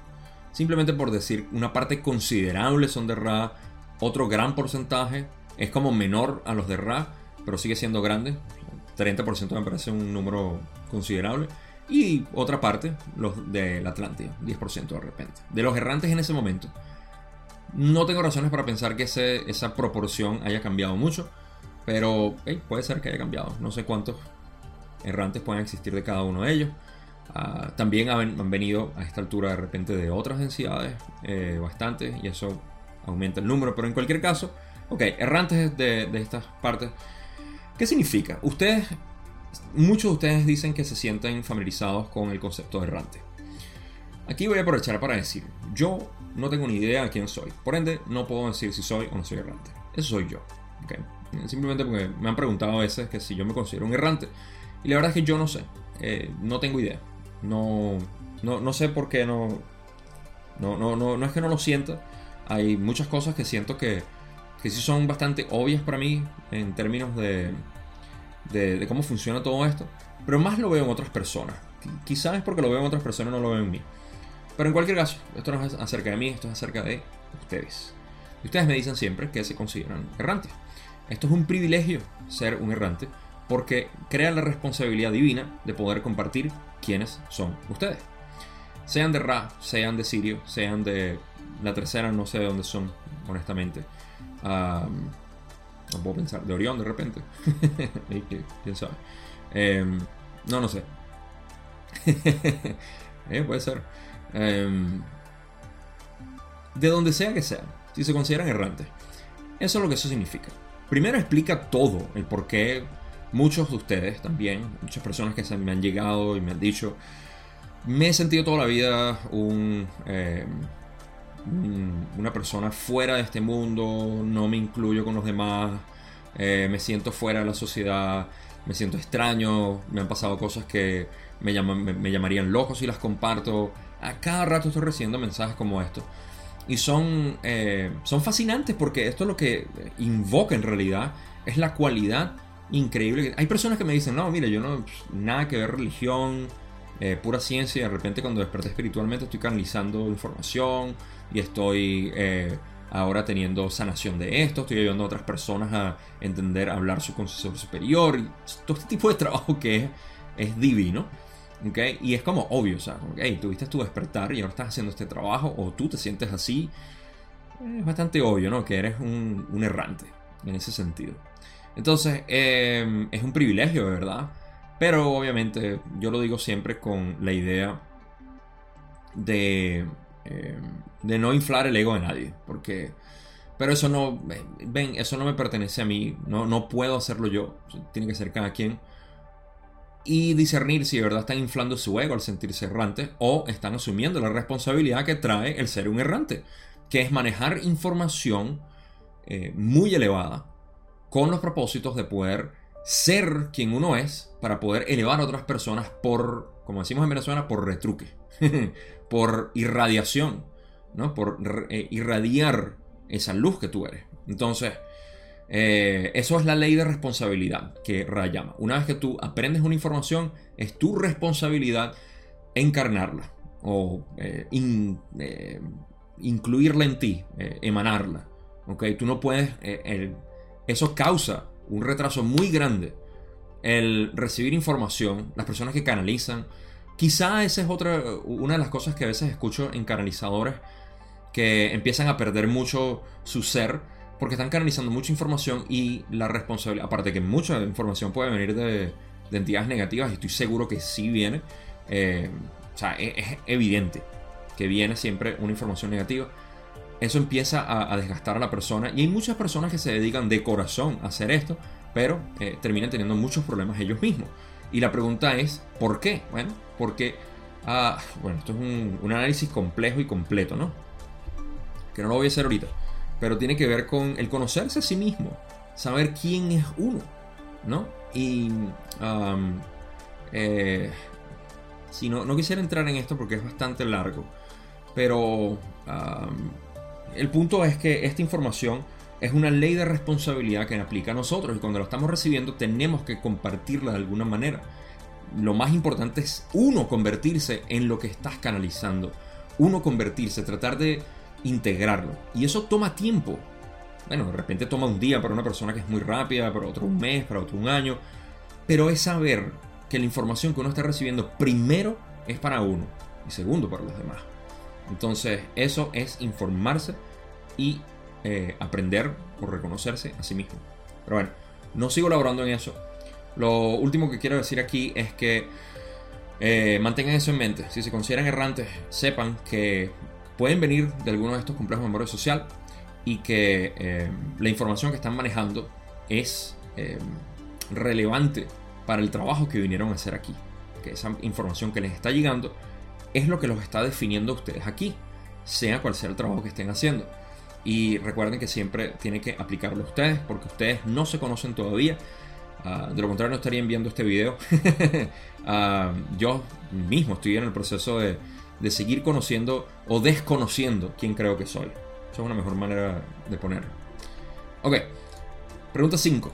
Simplemente por decir, una parte considerable son de Ra, otro gran porcentaje es como menor a los de Ra, pero sigue siendo grande. 30% me parece un número considerable. Y otra parte, los de la Atlántida, 10% de repente. De los errantes en ese momento. No tengo razones para pensar que esa proporción haya cambiado mucho, pero puede ser que haya cambiado. No sé cuántos errantes pueden existir de cada uno de ellos. Ah, también han, venido a esta altura de repente de otras densidades, eh, bastantes, y eso aumenta el número, pero en cualquier caso, ok, errantes de, de estas partes. ¿Qué significa? Ustedes, muchos de ustedes dicen que se sienten familiarizados con el concepto de errante. Aquí voy a aprovechar para decir, yo no tengo ni idea de quién soy, por ende no puedo decir si soy o no soy errante. Eso soy yo. Okay. Simplemente porque me han preguntado a veces que si yo me considero un errante. Y la verdad es que yo no sé. Eh, no tengo idea. No, no, sé por qué no, no, no, no. No es que no lo sienta. Hay muchas cosas que siento que, que sí son bastante obvias para mí en términos de, de, cómo funciona todo esto. Pero más lo veo en otras personas. Quizás es porque lo veo en otras personas y no lo veo en mí. Pero en cualquier caso, esto no es acerca de mí, esto es acerca de ustedes. Y ustedes me dicen siempre que se consideran errantes. esto es un privilegio ser un errante porque crea la responsabilidad divina de poder compartir quiénes son ustedes. Sean de Ra, sean de Sirio, sean de la tercera, no sé de dónde son, honestamente. no puedo pensar, de Orión de repente. *laughs* ¿Quién sabe? Em, no, no sé. *laughs* Eh, puede ser. Em, de donde sea que sea, si se consideran errantes. Eso es lo que eso significa. Primero explica todo, el por qué muchos de ustedes también, muchas personas que me han llegado y me han dicho, me he sentido toda la vida em, una persona fuera de este mundo, no me incluyo con los demás, eh, me siento fuera de la sociedad, me siento extraño, me han pasado cosas que me, llamarían loco si las comparto. A cada rato estoy recibiendo mensajes como estos. Y son, eh, son fascinantes porque esto es lo que invoca en realidad es la cualidad increíble. Hay personas que me dicen, no, mire, yo no, nada que ver religión, eh, pura ciencia y de repente cuando desperté espiritualmente estoy canalizando información y estoy eh, ahora teniendo sanación de esto, estoy ayudando a otras personas a entender, a hablar su concepto superior, y todo este tipo de trabajo que es, divino. ¿okay? Y es como obvio, o sea, okay, tuviste tu despertar y ahora estás haciendo este trabajo, o tú te sientes así. Es bastante obvio, ¿no? Que eres un errante en ese sentido. Entonces, em, es un privilegio, de verdad. Pero obviamente, yo lo digo siempre con la idea de eh, de no inflar el ego de nadie, porque... Pero eso no, ven, eso no me pertenece a mí, no, no puedo hacerlo yo, tiene que ser cada quien. Y discernir si de verdad están inflando su ego al sentirse errantes o están asumiendo la responsabilidad que trae el ser un errante, que es manejar información eh, muy elevada con los propósitos de poder ser quien uno es para poder elevar a otras personas por, como decimos en Venezuela, por retruque. *laughs* por irradiación, ¿no? por eh, irradiar esa luz que tú eres. Entonces, eh, eso es la ley de responsabilidad que Ra llama. Una vez que tú aprendes una información, es tu responsabilidad encarnarla o eh, incluirla en ti, emanarla. ¿okay? Tú no puedes, eso causa un retraso muy grande el recibir información, las personas que canalizan, Quizá esa es otra, una de las cosas que a veces escucho en canalizadores que empiezan a perder mucho su ser porque están canalizando mucha información y la responsabilidad, aparte que mucha información puede venir de, entidades negativas y estoy seguro que sí viene, eh, o sea, e, es, evidente que viene siempre una información negativa. Eso empieza a, desgastar a la persona y hay muchas personas que se dedican de corazón a hacer esto, pero eh, terminan teniendo muchos problemas ellos mismos. Y la pregunta es, ¿por qué? Bueno, porque, ah, bueno, esto es un, análisis complejo y completo, ¿no? Que no lo voy a hacer ahorita. Pero tiene que ver con el conocerse a sí mismo, saber quién es uno, ¿no? Y eh, si no, no quisiera entrar en esto porque es bastante largo, pero el punto es que esta información es una ley de responsabilidad que aplica a nosotros y cuando lo estamos recibiendo tenemos que compartirla de alguna manera. Lo más importante es uno convertirse en lo que estás canalizando, uno convertirse, tratar de integrarlo. Y eso toma tiempo. Bueno, de repente toma un día para una persona que es muy rápida, para otro un mes, para otro un año. Pero es saber que la información que uno está recibiendo primero es para uno y segundo para los demás. Entonces eso es informarse y eh, aprender o reconocerse a sí mismo. Pero bueno, no sigo elaborando en eso. Lo último que quiero decir aquí es que eh, mantengan eso en mente. Si se consideran errantes, sepan que pueden venir de alguno de estos complejos de memoria social y que eh, la información que están manejando es relevante para el trabajo que vinieron a hacer aquí. Que esa información que les está llegando es lo que los está definiendo a ustedes aquí, sea cual sea el trabajo que estén haciendo. Y recuerden que siempre tienen que aplicarlo ustedes porque ustedes no se conocen todavía. Ah, de lo contrario no estarían viendo este video. *laughs* Ah, yo mismo estoy en el proceso de, de, seguir conociendo o desconociendo quién creo que soy. Esa es una mejor manera de ponerlo. Ok, pregunta 5.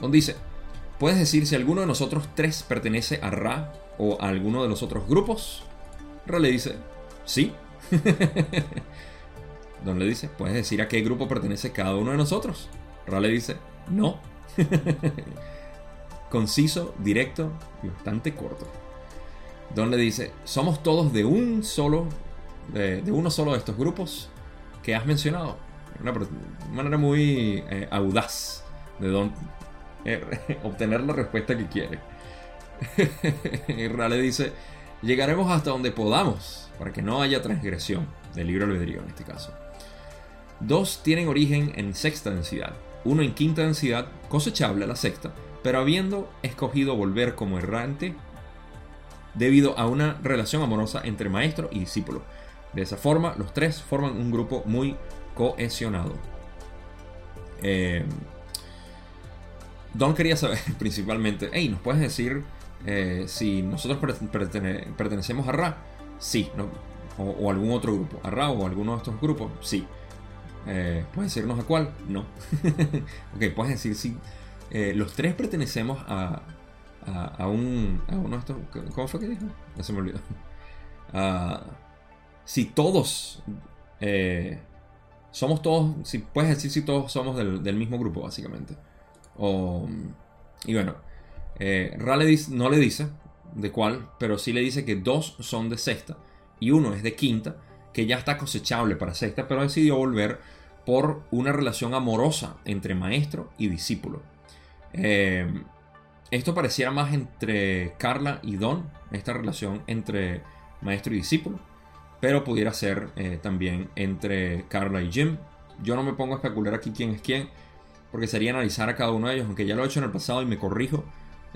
Donde dice, ¿puedes decir si alguno de nosotros tres pertenece a Ra o a alguno de los otros grupos? Ra le dice, sí. *laughs* donde le dice, puedes decir a qué grupo pertenece cada uno de nosotros. Rale dice, no. *laughs* Conciso, directo y bastante corto. Don le dice, somos todos de un solo, de, uno solo de estos grupos que has mencionado. Una, manera muy eh, audaz de Don eh, *laughs* obtener la respuesta que quiere. *laughs* Rale dice, llegaremos hasta donde podamos para que no haya transgresión del libro albedrío en este caso. Dos tienen origen en sexta densidad, uno en quinta densidad, cosechable a la sexta, pero habiendo escogido volver como errante debido a una relación amorosa entre maestro y discípulo. De esa forma, los tres forman un grupo muy cohesionado. Eh, Don quería saber *laughs* principalmente, hey, ¿nos puedes decir eh, si nosotros pertenecemos a Ra? Sí, o, algún otro grupo. ¿A Ra o alguno de estos grupos? Sí. Eh, ¿Puedes decirnos a cuál? No. *laughs* ok, puedes decir si los tres pertenecemos a, a, un, a uno de estos. ¿Cómo fue que dijo? Ya se me olvidó. *laughs* si todos eh, somos todos, si puedes decir si todos somos del, mismo grupo, básicamente. y bueno, eh, no le dice de cuál, pero sí le dice que dos son de sexta y uno es de quinta, que ya está cosechable para sexta, pero decidió volver por una relación amorosa entre maestro y discípulo. Eh, esto pareciera más entre Carla y Don, esta relación entre maestro y discípulo, pero pudiera ser eh, también entre Carla y Jim. Yo no me pongo a especular aquí quién es quién, porque sería analizar a cada uno de ellos, aunque ya lo he hecho en el pasado y me corrijo,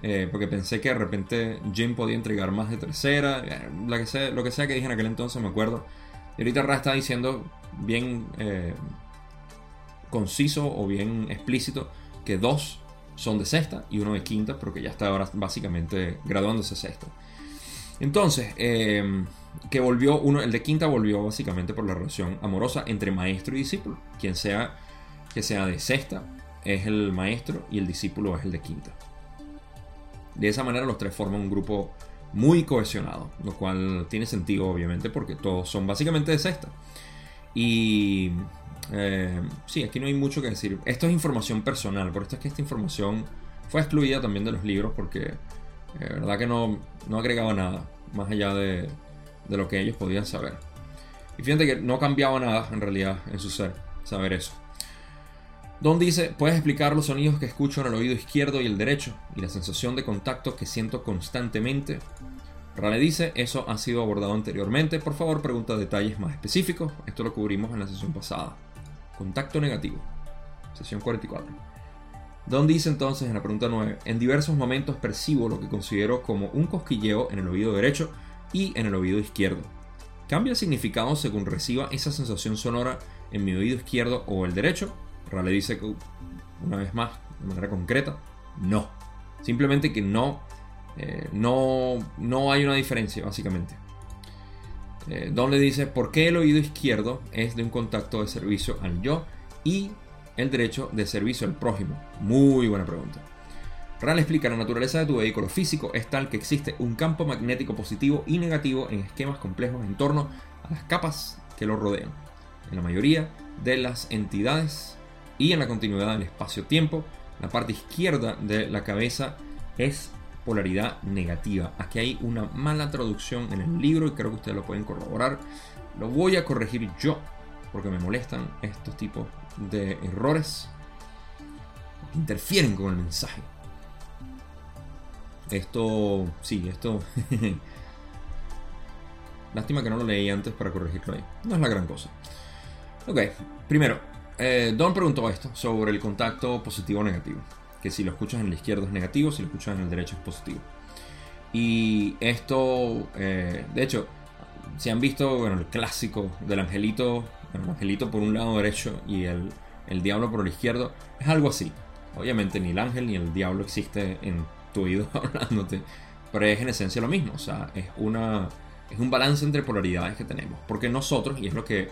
eh, porque pensé que de repente Jim podía entregar más de tercera, eh, lo, que sea, lo que sea que dije en aquel entonces, me acuerdo. Y ahorita Ra está diciendo bien conciso o bien explícito que dos son de sexta y uno de quinta, porque ya está ahora básicamente graduándose sexta. Entonces, em, que volvió, uno, el de quinta volvió básicamente por la relación amorosa entre maestro y discípulo. Quien sea que sea de sexta es el maestro y el discípulo es el de quinta. De esa manera los tres forman un grupo muy cohesionado, lo cual tiene sentido obviamente porque todos son básicamente de sexta. Y eh, sí, aquí no hay mucho que decir. Esto es información personal, por esto es que esta información fue excluida también de los libros porque eh, verdad que no, no, agregaba nada más allá de, de, lo que ellos podían saber. Y fíjate que no cambiaba nada en realidad en su ser saber eso. Don dice, puedes explicar los sonidos que escucho en el oído izquierdo y el derecho y la sensación de contacto que siento constantemente. Rale dice, eso ha sido abordado anteriormente, por favor pregunta detalles más específicos, esto lo cubrimos en la sesión pasada. Contacto negativo. Sesión 44. Don dice entonces en la pregunta 9, en diversos momentos percibo lo que considero como un cosquilleo en el oído derecho y en el oído izquierdo. ¿Cambia el significado según reciba esa sensación sonora en mi oído izquierdo o el derecho? Rale dice que, una vez más, de manera concreta, no. Simplemente que no, eh, no, no hay una diferencia, básicamente. Eh, Don le dice por qué el oído izquierdo es de un contacto de servicio al yo y el derecho de servicio al prójimo. Muy buena pregunta. Ral explica la naturaleza de tu vehículo físico es tal que existe un campo magnético positivo y negativo en esquemas complejos en torno a las capas que lo rodean. En la mayoría de las entidades y en la continuidad del espacio-tiempo, la parte izquierda de la cabeza es polaridad negativa. Aquí hay una mala traducción en el libro y creo que ustedes lo pueden corroborar. Lo voy a corregir yo porque me molestan estos tipos de errores interfieren con el mensaje. Esto, sí, esto... *laughs* Lástima que no lo leí antes para corregirlo ahí. No es la gran cosa. Ok, primero, eh, Don preguntó esto sobre el contacto positivo o negativo que si lo escuchas en el izquierdo es negativo, si lo escuchas en el derecho es positivo. Y esto, eh, de hecho, si han visto bueno, el clásico del angelito, el angelito por un lado derecho y el, el diablo por el izquierdo, es algo así. Obviamente ni el ángel ni el diablo existe en tu oído *laughs* hablándote, pero es en esencia lo mismo, o sea, es, una, es un balance entre polaridades que tenemos, porque nosotros, y es lo que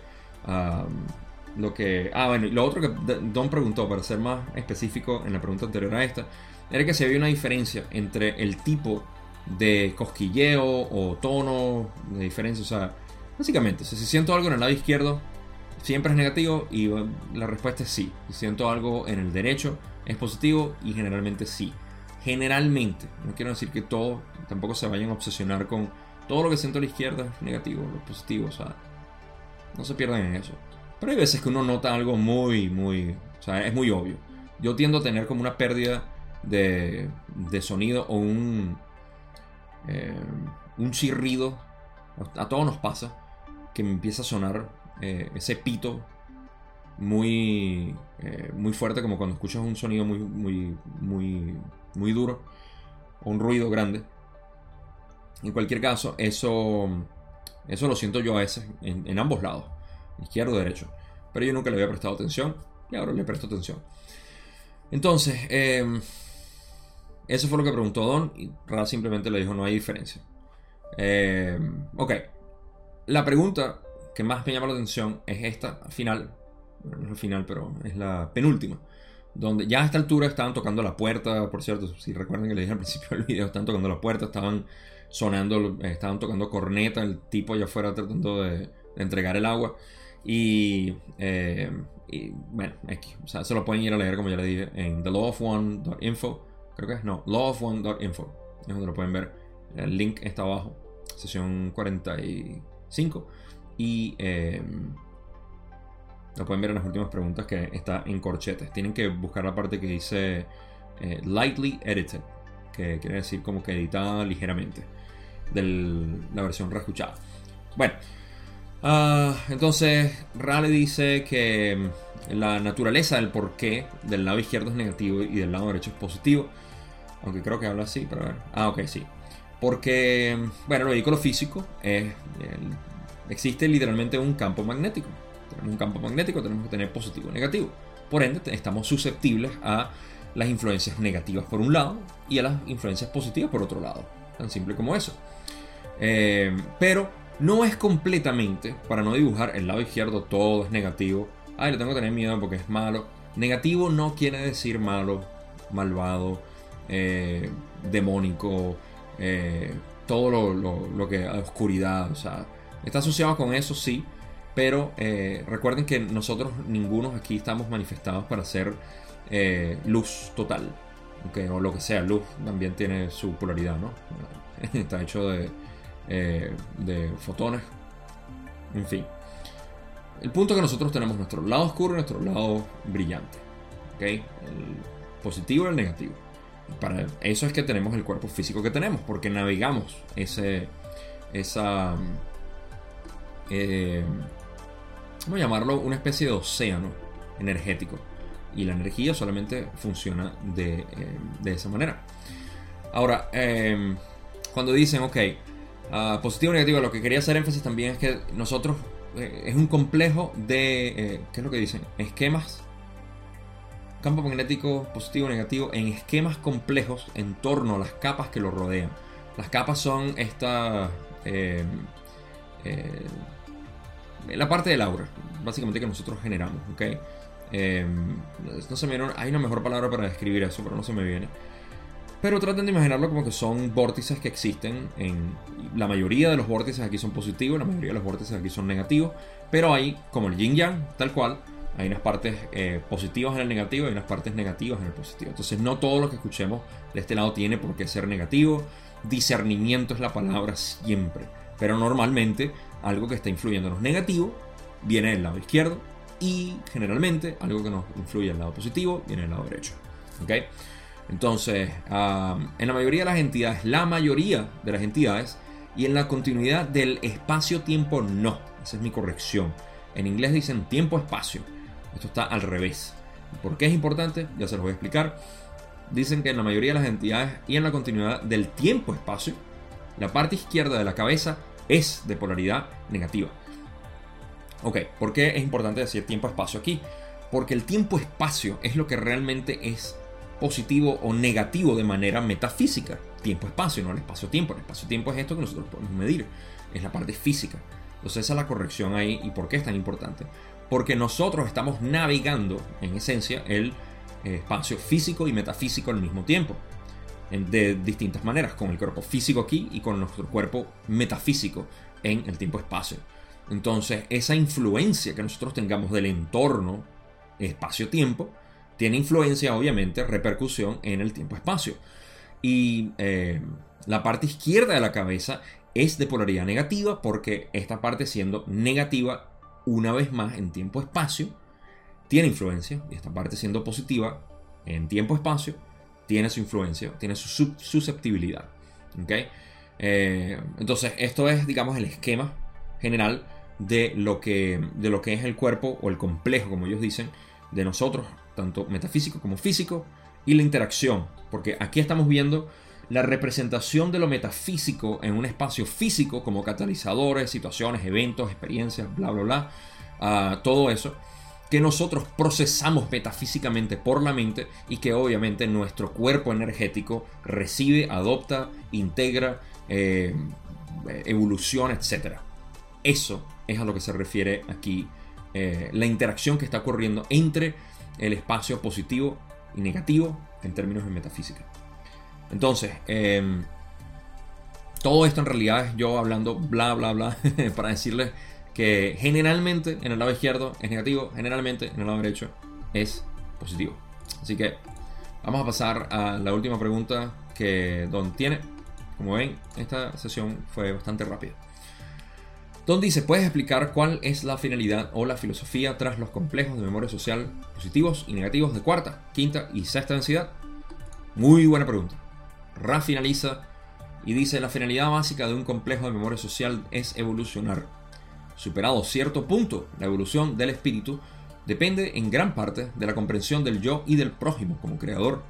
lo que. Ah, bueno, y lo otro que Don preguntó, para ser más específico en la pregunta anterior a esta, era que si había una diferencia entre el tipo de cosquilleo o tono de diferencia. O sea, básicamente, si siento algo en el lado izquierdo, siempre es negativo y la respuesta es sí. Si siento algo en el derecho, es positivo y generalmente sí. Generalmente, no quiero decir que todo, tampoco se vayan a obsesionar con todo lo que siento a la izquierda es negativo, lo positivo, o sea, no se pierdan en eso. Pero hay veces que uno nota algo muy, muy, o sea, es muy obvio. Yo tiendo a tener como una pérdida de, de sonido o un, eh, un chirrido, a todos nos pasa, que me empieza a sonar eh, ese pito muy, eh, muy fuerte, como cuando escuchas un sonido muy, muy, muy, muy duro, o un ruido grande. En cualquier caso, eso, eso lo siento yo a veces en, ambos lados, izquierdo o derecho. Pero yo nunca le había prestado atención y ahora le presto atención. Entonces, em, eso fue lo que preguntó Don y Ra simplemente le dijo no hay diferencia. Em, ok, la pregunta que más me llama la atención es esta final, no es el final, pero es la penúltima, donde ya a esta altura estaban tocando la puerta, por cierto, si recuerdan que le dije al *laughs* principio del video, estaban tocando la puerta, estaban sonando, estaban tocando corneta, el tipo allá afuera tratando de, entregar el agua. Y, eh, y bueno, aquí, o sea, se lo pueden ir a leer, como ya le dije, en thelawofone.info. Creo que es, no, lawofone.info. Es donde lo pueden ver. El link está abajo. Sesión 45. Y eh, lo pueden ver en las últimas preguntas que está en corchetes. Tienen que buscar la parte que dice eh, lightly edited, que quiere decir como que editada ligeramente de la versión reescuchada. Bueno, uh, entonces Raleigh dice que mm, la naturaleza del porqué del lado izquierdo es negativo y del lado derecho es positivo. Aunque creo que habla así, pero a ver. Ah, ok, sí. Porque, mm, bueno, lo vehículo físico es existe literalmente un campo magnético. Tenemos un campo magnético, tenemos que tener positivo y negativo. Por ende, estamos susceptibles a las influencias negativas por un lado y a las influencias positivas por otro lado. Tan simple como eso. Eh, pero no es completamente, para no dibujar el lado izquierdo todo es negativo. Ay, le tengo que tener miedo porque es malo. Negativo no quiere decir malo, malvado, eh, demónico, eh, todo lo, lo, lo que oscuridad, o sea, Está asociado con eso, sí. Pero eh, recuerden que nosotros, ninguno aquí estamos manifestados para hacer eh, luz total. o lo que sea, luz también tiene su polaridad, ¿no? *laughs* Está hecho de, eh, de fotones. En fin. El punto es que nosotros tenemos nuestro lado oscuro y nuestro lado brillante. ¿Ok? El positivo y el negativo. para eso es que tenemos el cuerpo físico que tenemos, porque navegamos ese, esa eh, a llamarlo una especie de océano energético. Y la energía solamente funciona de, eh, esa manera. Ahora, em, cuando dicen, ok, uh, positivo o negativo, lo que quería hacer énfasis también es que nosotros eh, es un complejo de, ¿qué es lo que dicen? Esquemas, campo magnético positivo o negativo, en esquemas complejos en torno a las capas que lo rodean. Las capas son estas em, eh, la parte del aura, básicamente que nosotros generamos, ¿ok? No se me viene, hay una mejor palabra para describir eso, pero no se me viene. Pero traten de imaginarlo como que son vórtices que existen en... La mayoría de los vórtices aquí son positivos, la mayoría de los vórtices aquí son negativos, pero hay, como el yin yang, tal cual, hay unas partes eh, positivas en el negativo y unas partes negativas en el positivo. Entonces no todo lo que escuchemos de este lado tiene por qué ser negativo. Discernimiento es la palabra siempre. Pero normalmente algo que está los negativo viene del lado izquierdo y generalmente algo que nos influye el lado positivo viene del lado derecho. ¿Ok? Entonces, en la mayoría de las entidades, la mayoría de las entidades, y en la continuidad del espacio-tiempo no. Esa es mi corrección. En inglés dicen tiempo-espacio. Esto está al revés. ¿Por qué es importante? Ya se los voy a explicar. Dicen que en la mayoría de las entidades y en la continuidad del tiempo-espacio, la parte izquierda de la cabeza es de polaridad negativa. Ok, ¿por qué es importante decir tiempo-espacio aquí? Porque el tiempo-espacio es lo que realmente es positivo o negativo de manera metafísica. Tiempo-espacio, no el espacio-tiempo. El espacio-tiempo es esto que nosotros podemos medir, es la parte física. Entonces esa es la corrección ahí y por qué es tan importante. Porque nosotros estamos navegando, en esencia, el eh, espacio físico y metafísico al mismo tiempo de distintas maneras, con el cuerpo físico aquí y con nuestro cuerpo metafísico en el tiempo-espacio. Entonces, esa influencia que nosotros tengamos del entorno, espacio-tiempo, tiene influencia, obviamente, repercusión en el tiempo-espacio. Y eh, la parte izquierda de la cabeza es de polaridad negativa porque esta parte siendo negativa una vez más en tiempo-espacio, tiene influencia. Y esta parte siendo positiva en tiempo-espacio, tiene su influencia, tiene su susceptibilidad. Eh, entonces, esto es, digamos, el esquema general de lo, que, de lo que es el cuerpo o el complejo, como ellos dicen, de nosotros, tanto metafísico como físico, y la interacción, porque aquí estamos viendo la representación de lo metafísico en un espacio físico como catalizadores, situaciones, eventos, experiencias, bla, bla, bla, ah, todo eso que nosotros procesamos metafísicamente por la mente y que obviamente nuestro cuerpo energético recibe, adopta, integra, eh, evoluciona, etc. Eso es a lo que se refiere aquí eh, la interacción que está ocurriendo entre el espacio positivo y negativo en términos de metafísica. Entonces, em, todo esto en realidad es yo hablando bla, bla, bla, *laughs* para decirles que generalmente en el lado izquierdo es negativo, generalmente en el lado derecho es positivo. Así que vamos a pasar a la última pregunta que Don tiene. Como ven, esta sesión fue bastante rápida. Don dice, ¿puedes explicar cuál es la finalidad o la filosofía tras los complejos de memoria social positivos y negativos de cuarta, quinta y sexta densidad? Muy buena pregunta. Ra finaliza y dice, la finalidad básica de un complejo de memoria social es evolucionar Superado cierto punto, la evolución del espíritu depende en gran parte de la comprensión del yo y del prójimo como creador.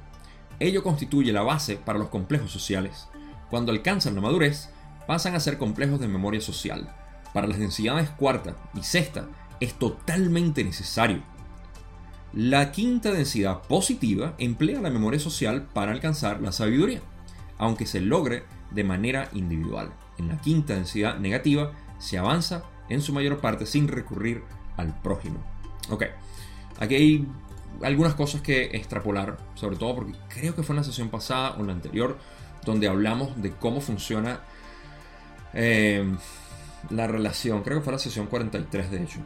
Ello constituye la base para los complejos sociales. Cuando alcanzan la madurez, pasan a ser complejos de memoria social. Para las densidades cuarta y sexta es totalmente necesario. La quinta densidad positiva emplea la memoria social para alcanzar la sabiduría, aunque se logre de manera individual. En la quinta densidad negativa se avanza en su mayor parte sin recurrir al prójimo. Ok, aquí hay algunas cosas que extrapolar, sobre todo porque creo que fue en la sesión pasada o en la anterior, donde hablamos de cómo funciona eh, la relación. Creo que fue la sesión 43, de hecho.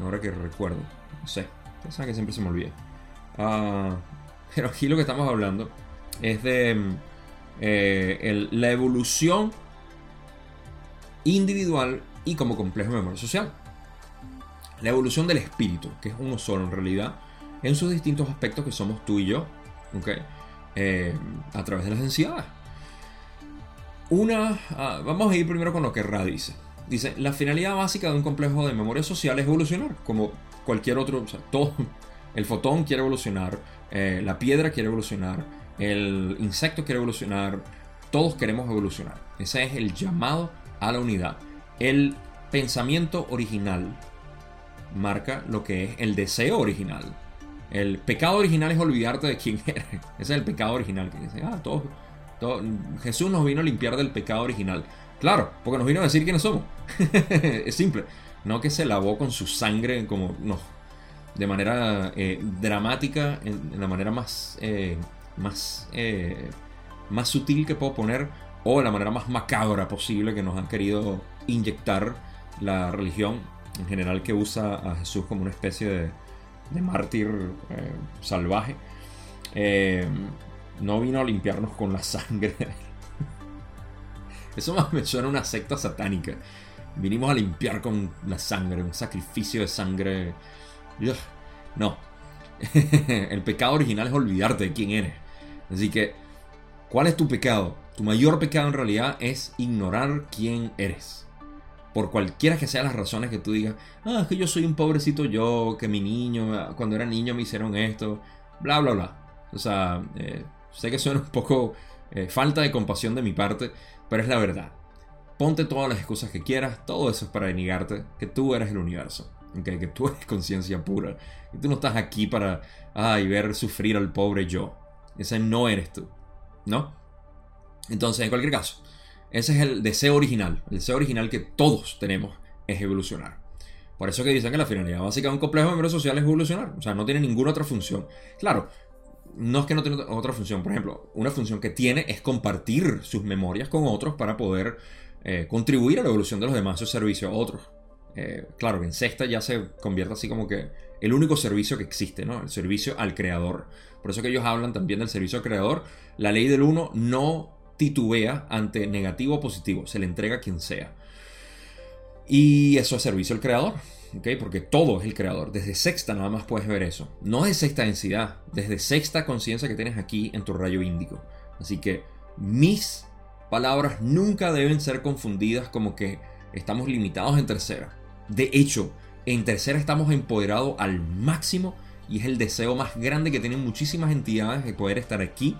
Ahora que recuerdo. No sé. Saben que siempre se me olvida. Ah, pero aquí lo que estamos hablando es de eh, la evolución individual y como complejo de memoria social. La evolución del espíritu, que es uno solo en realidad, en sus distintos aspectos que somos tú y yo, eh, a través de las densidades. Una, ah, vamos a ir primero con lo que Ra dice. Dice, la finalidad básica de un complejo de memoria social es evolucionar, como cualquier otro, todo, el fotón quiere evolucionar, eh, la piedra quiere evolucionar, el insecto quiere evolucionar, todos queremos evolucionar. Ese es el llamado a la unidad. El pensamiento original marca lo que es el deseo original. El pecado original es olvidarte de quién *laughs* eres. Ese es el pecado original que dice, ah, Jesús nos vino a limpiar del pecado original. Claro, porque nos vino a decir quiénes somos. *laughs* es simple. No que se lavó con su sangre como no, de manera eh, dramática, en, la manera más, eh, más, eh, más sutil que puedo poner, o de la manera más macabra posible que nos han querido inyectar la religión en general que usa a Jesús como una especie de, mártir eh, salvaje. No vino a limpiarnos con la sangre. *laughs* Eso *laughs* más me suena una secta satánica. Vinimos a limpiar con la sangre, un sacrificio de sangre. No. *laughs* El pecado original es olvidarte de quién eres. Así que, ¿cuál es tu pecado? Tu mayor pecado en realidad es ignorar quién eres por cualquiera que sean las razones que tú digas, ah, es que yo soy un pobrecito yo, que mi niño, cuando era niño me hicieron esto, bla, bla, bla. O sea, eh, sé que suena un poco eh, falta de compasión de mi parte, pero es la verdad. Ponte todas las excusas que quieras, todo eso es para denegarte que tú eres el universo, que tú *laughs* eres conciencia pura, que tú no estás aquí para ay, ver sufrir al pobre yo. Ese no eres tú, ¿no? Entonces, en cualquier caso, ese es el deseo original. El deseo original que todos tenemos es evolucionar. Por eso que dicen que la finalidad básica de un complejo de memoria social es evolucionar. O sea, no tiene ninguna otra función. Claro, no es que no tenga otra función. Por ejemplo, una función que tiene es compartir sus memorias con otros para poder eh, contribuir a la evolución de los demás, su servicio a otros. Eh, claro que en sexta ya se convierte así como que el único servicio que existe, ¿no? El servicio al creador. Por eso que ellos hablan también del servicio al creador. La ley del uno no titubea ante negativo o positivo, se le entrega a quien sea. Y eso es servicio al creador, ¿ok? Porque todo es el creador. Desde sexta nada más puedes ver eso. No de sexta densidad, desde sexta conciencia que tienes aquí en tu rayo índico. Así que mis palabras nunca deben ser confundidas como que estamos limitados en tercera. De hecho, en tercera estamos empoderados al máximo y es el deseo más grande que tienen muchísimas entidades de poder estar aquí,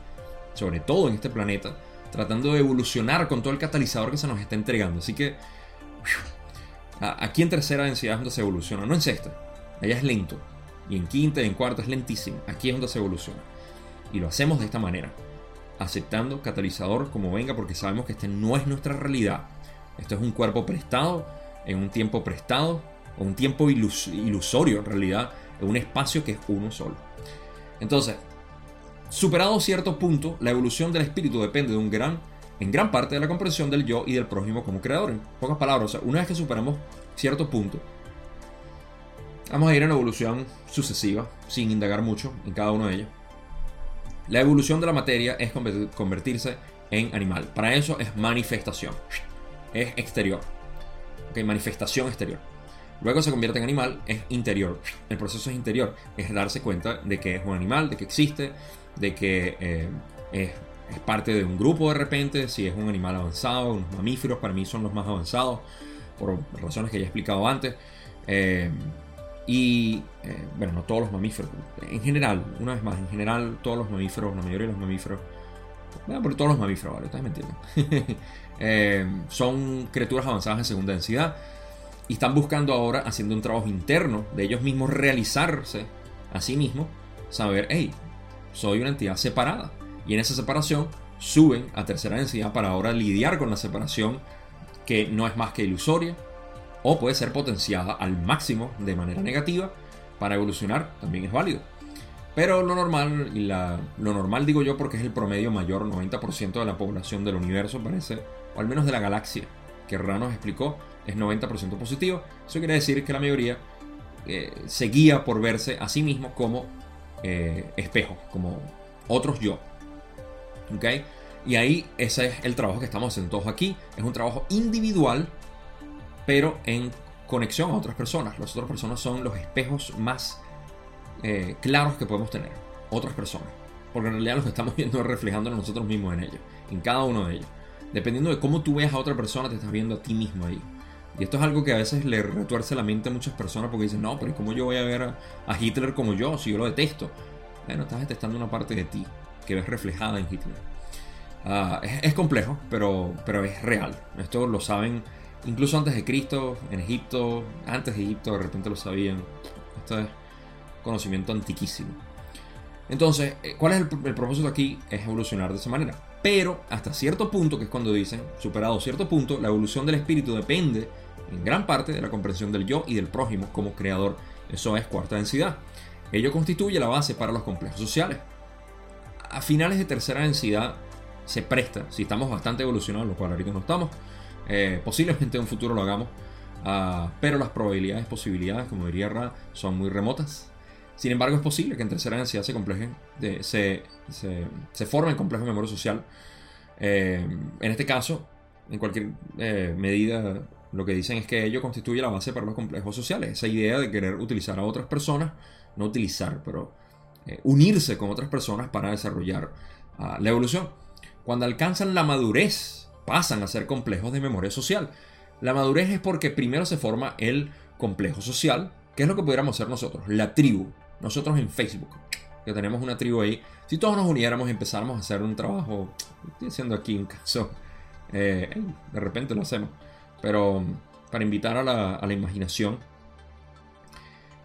sobre todo en este planeta, tratando de evolucionar con todo el catalizador que se nos está entregando. Así que aquí en tercera densidad es donde se evoluciona, no en sexta. Allá es lento. Y en quinta y en cuarta es lentísimo. Aquí es donde se evoluciona. Y lo hacemos de esta manera. Aceptando catalizador como venga porque sabemos que este no es nuestra realidad. Esto es un cuerpo prestado, en un tiempo prestado, o un tiempo ilusorio en realidad, en un espacio que es uno solo. Entonces, superado cierto punto, la evolución del espíritu depende de un gran, en gran parte de la comprensión del yo y del prójimo como creador. En pocas palabras, una vez que superamos cierto punto, vamos a ir en evolución sucesiva, sin indagar mucho en cada uno de ellos. La evolución de la materia es convertirse en animal. Para eso es manifestación. Es exterior. Ok, manifestación exterior. Luego se convierte en animal, es interior. El proceso es interior, es darse cuenta de que es un animal, de que existe, de que eh, es, parte de un grupo de repente, si es un animal avanzado, unos mamíferos para mí son los más avanzados, por razones que ya he explicado antes. Eh, y eh, bueno, no todos los mamíferos, en general, una vez más, en general todos los mamíferos, la mayoría de los mamíferos, bueno, por todos los mamíferos, ¿vale? Ustedes me entienden. *laughs* son criaturas avanzadas en segunda densidad y están buscando ahora, haciendo un trabajo interno de ellos mismos, realizarse a sí mismos, saber, hey, soy una entidad separada. Y en esa separación suben a tercera densidad para ahora lidiar con la separación que no es más que ilusoria o puede ser potenciada al máximo de manera negativa para evolucionar, también es válido. Pero lo normal, y lo normal digo yo porque es el promedio mayor, 90% de la población del universo parece, o al menos de la galaxia, que Ra nos explicó, es 90% positivo. Eso quiere decir que la mayoría eh, se por verse a sí mismo como eh, espejo, como otros yo. ¿Ok? Y ahí ese es el trabajo que estamos haciendo todos aquí. Es un trabajo individual, pero en conexión a otras personas. Las otras personas son los espejos más eh, claros que podemos tener. Otras personas. Porque en realidad lo que estamos *laughs* viendo es reflejando nosotros mismos en ellos. En cada uno de ellos. Dependiendo de cómo tú veas a otra persona, te estás viendo a ti mismo ahí. Y esto es algo que a veces le retuerce la mente a muchas personas porque dicen, no, pero ¿cómo yo voy a ver a, Hitler como yo si yo lo detesto? Bueno, estás detestando una parte de ti que ves reflejada en Hitler. Ah, es, complejo, pero, pero es real. Esto lo saben incluso antes de Cristo, en Egipto, antes de Egipto, de repente lo sabían. Esto es conocimiento antiquísimo. Entonces, eh, ¿cuál es el, el propósito aquí? Es evolucionar de esa manera. Pero hasta cierto punto, que es cuando dicen, superado cierto punto, la evolución del espíritu depende en gran parte de la comprensión del yo y del prójimo como creador. Eso es cuarta densidad. Ello constituye la base para los complejos sociales. A finales de tercera densidad se presta, si estamos bastante evolucionados, lo cual ahorita no estamos, eh, posiblemente en un futuro lo hagamos, ah, pero las probabilidades, posibilidades, como diría Ra, son muy remotas. Sin embargo, es posible que en tercera densidad se complejen, se, se, se formen complejos de memoria social. Eh, en este caso, en cualquier eh, medida lo que dicen es que ello constituye la base para los complejos sociales. Esa idea de querer utilizar a otras personas, no utilizar, pero eh, unirse con otras personas para desarrollar ah, la evolución. Cuando alcanzan la madurez, pasan a ser complejos de memoria social. La madurez es porque primero se forma el complejo social, que es lo que pudiéramos ser nosotros, la tribu. Nosotros en Facebook, que tenemos una tribu ahí. Si todos nos uniéramos y empezáramos a hacer un trabajo, estoy haciendo aquí un caso, eh, de repente lo hacemos pero para invitar a la, imaginación,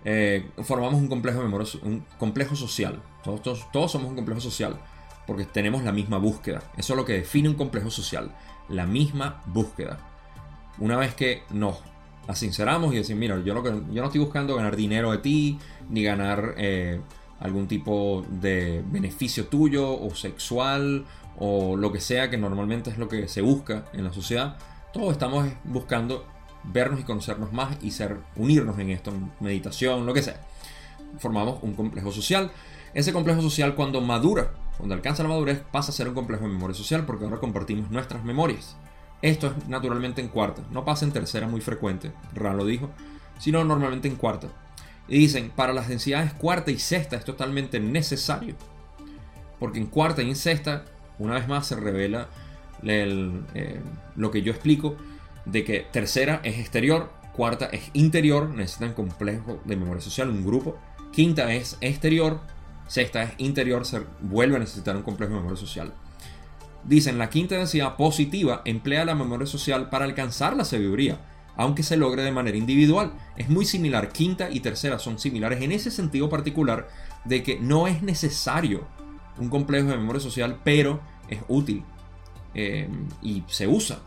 eh, formamos un complejo, un complejo social. Todos, todos, somos un complejo social porque tenemos la misma búsqueda. Eso es lo que define un complejo social, la misma búsqueda. Una vez que nos sinceramos y decimos, mira, yo, lo yo no estoy buscando ganar dinero de ti, ni ganar eh, algún tipo de beneficio tuyo o sexual o lo que sea que normalmente es lo que se busca en la sociedad todos estamos buscando vernos y conocernos más y ser, unirnos en esto, meditación, lo que sea. Formamos un complejo social. Ese complejo social cuando madura, cuando alcanza la madurez, pasa a ser un complejo de memoria social porque ahora compartimos nuestras memorias. Esto es naturalmente en cuarta, no pasa en tercera muy frecuente, Ra lo dijo, sino normalmente en cuarta. Y dicen, para las densidades cuarta y sexta es totalmente necesario. Porque en cuarta y en sexta, una vez más se revela eh, lo que yo explico, de que tercera es exterior, cuarta es interior, necesitan complejo de memoria social, un grupo. Quinta es exterior, sexta es interior, se vuelve a necesitar un complejo de memoria social. Dicen, la quinta densidad positiva emplea la memoria social para alcanzar la sabiduría, aunque se logre de manera individual. Es muy similar, quinta y tercera son similares en ese sentido particular de que no es necesario un complejo de memoria social, pero es útil eh, y se usa,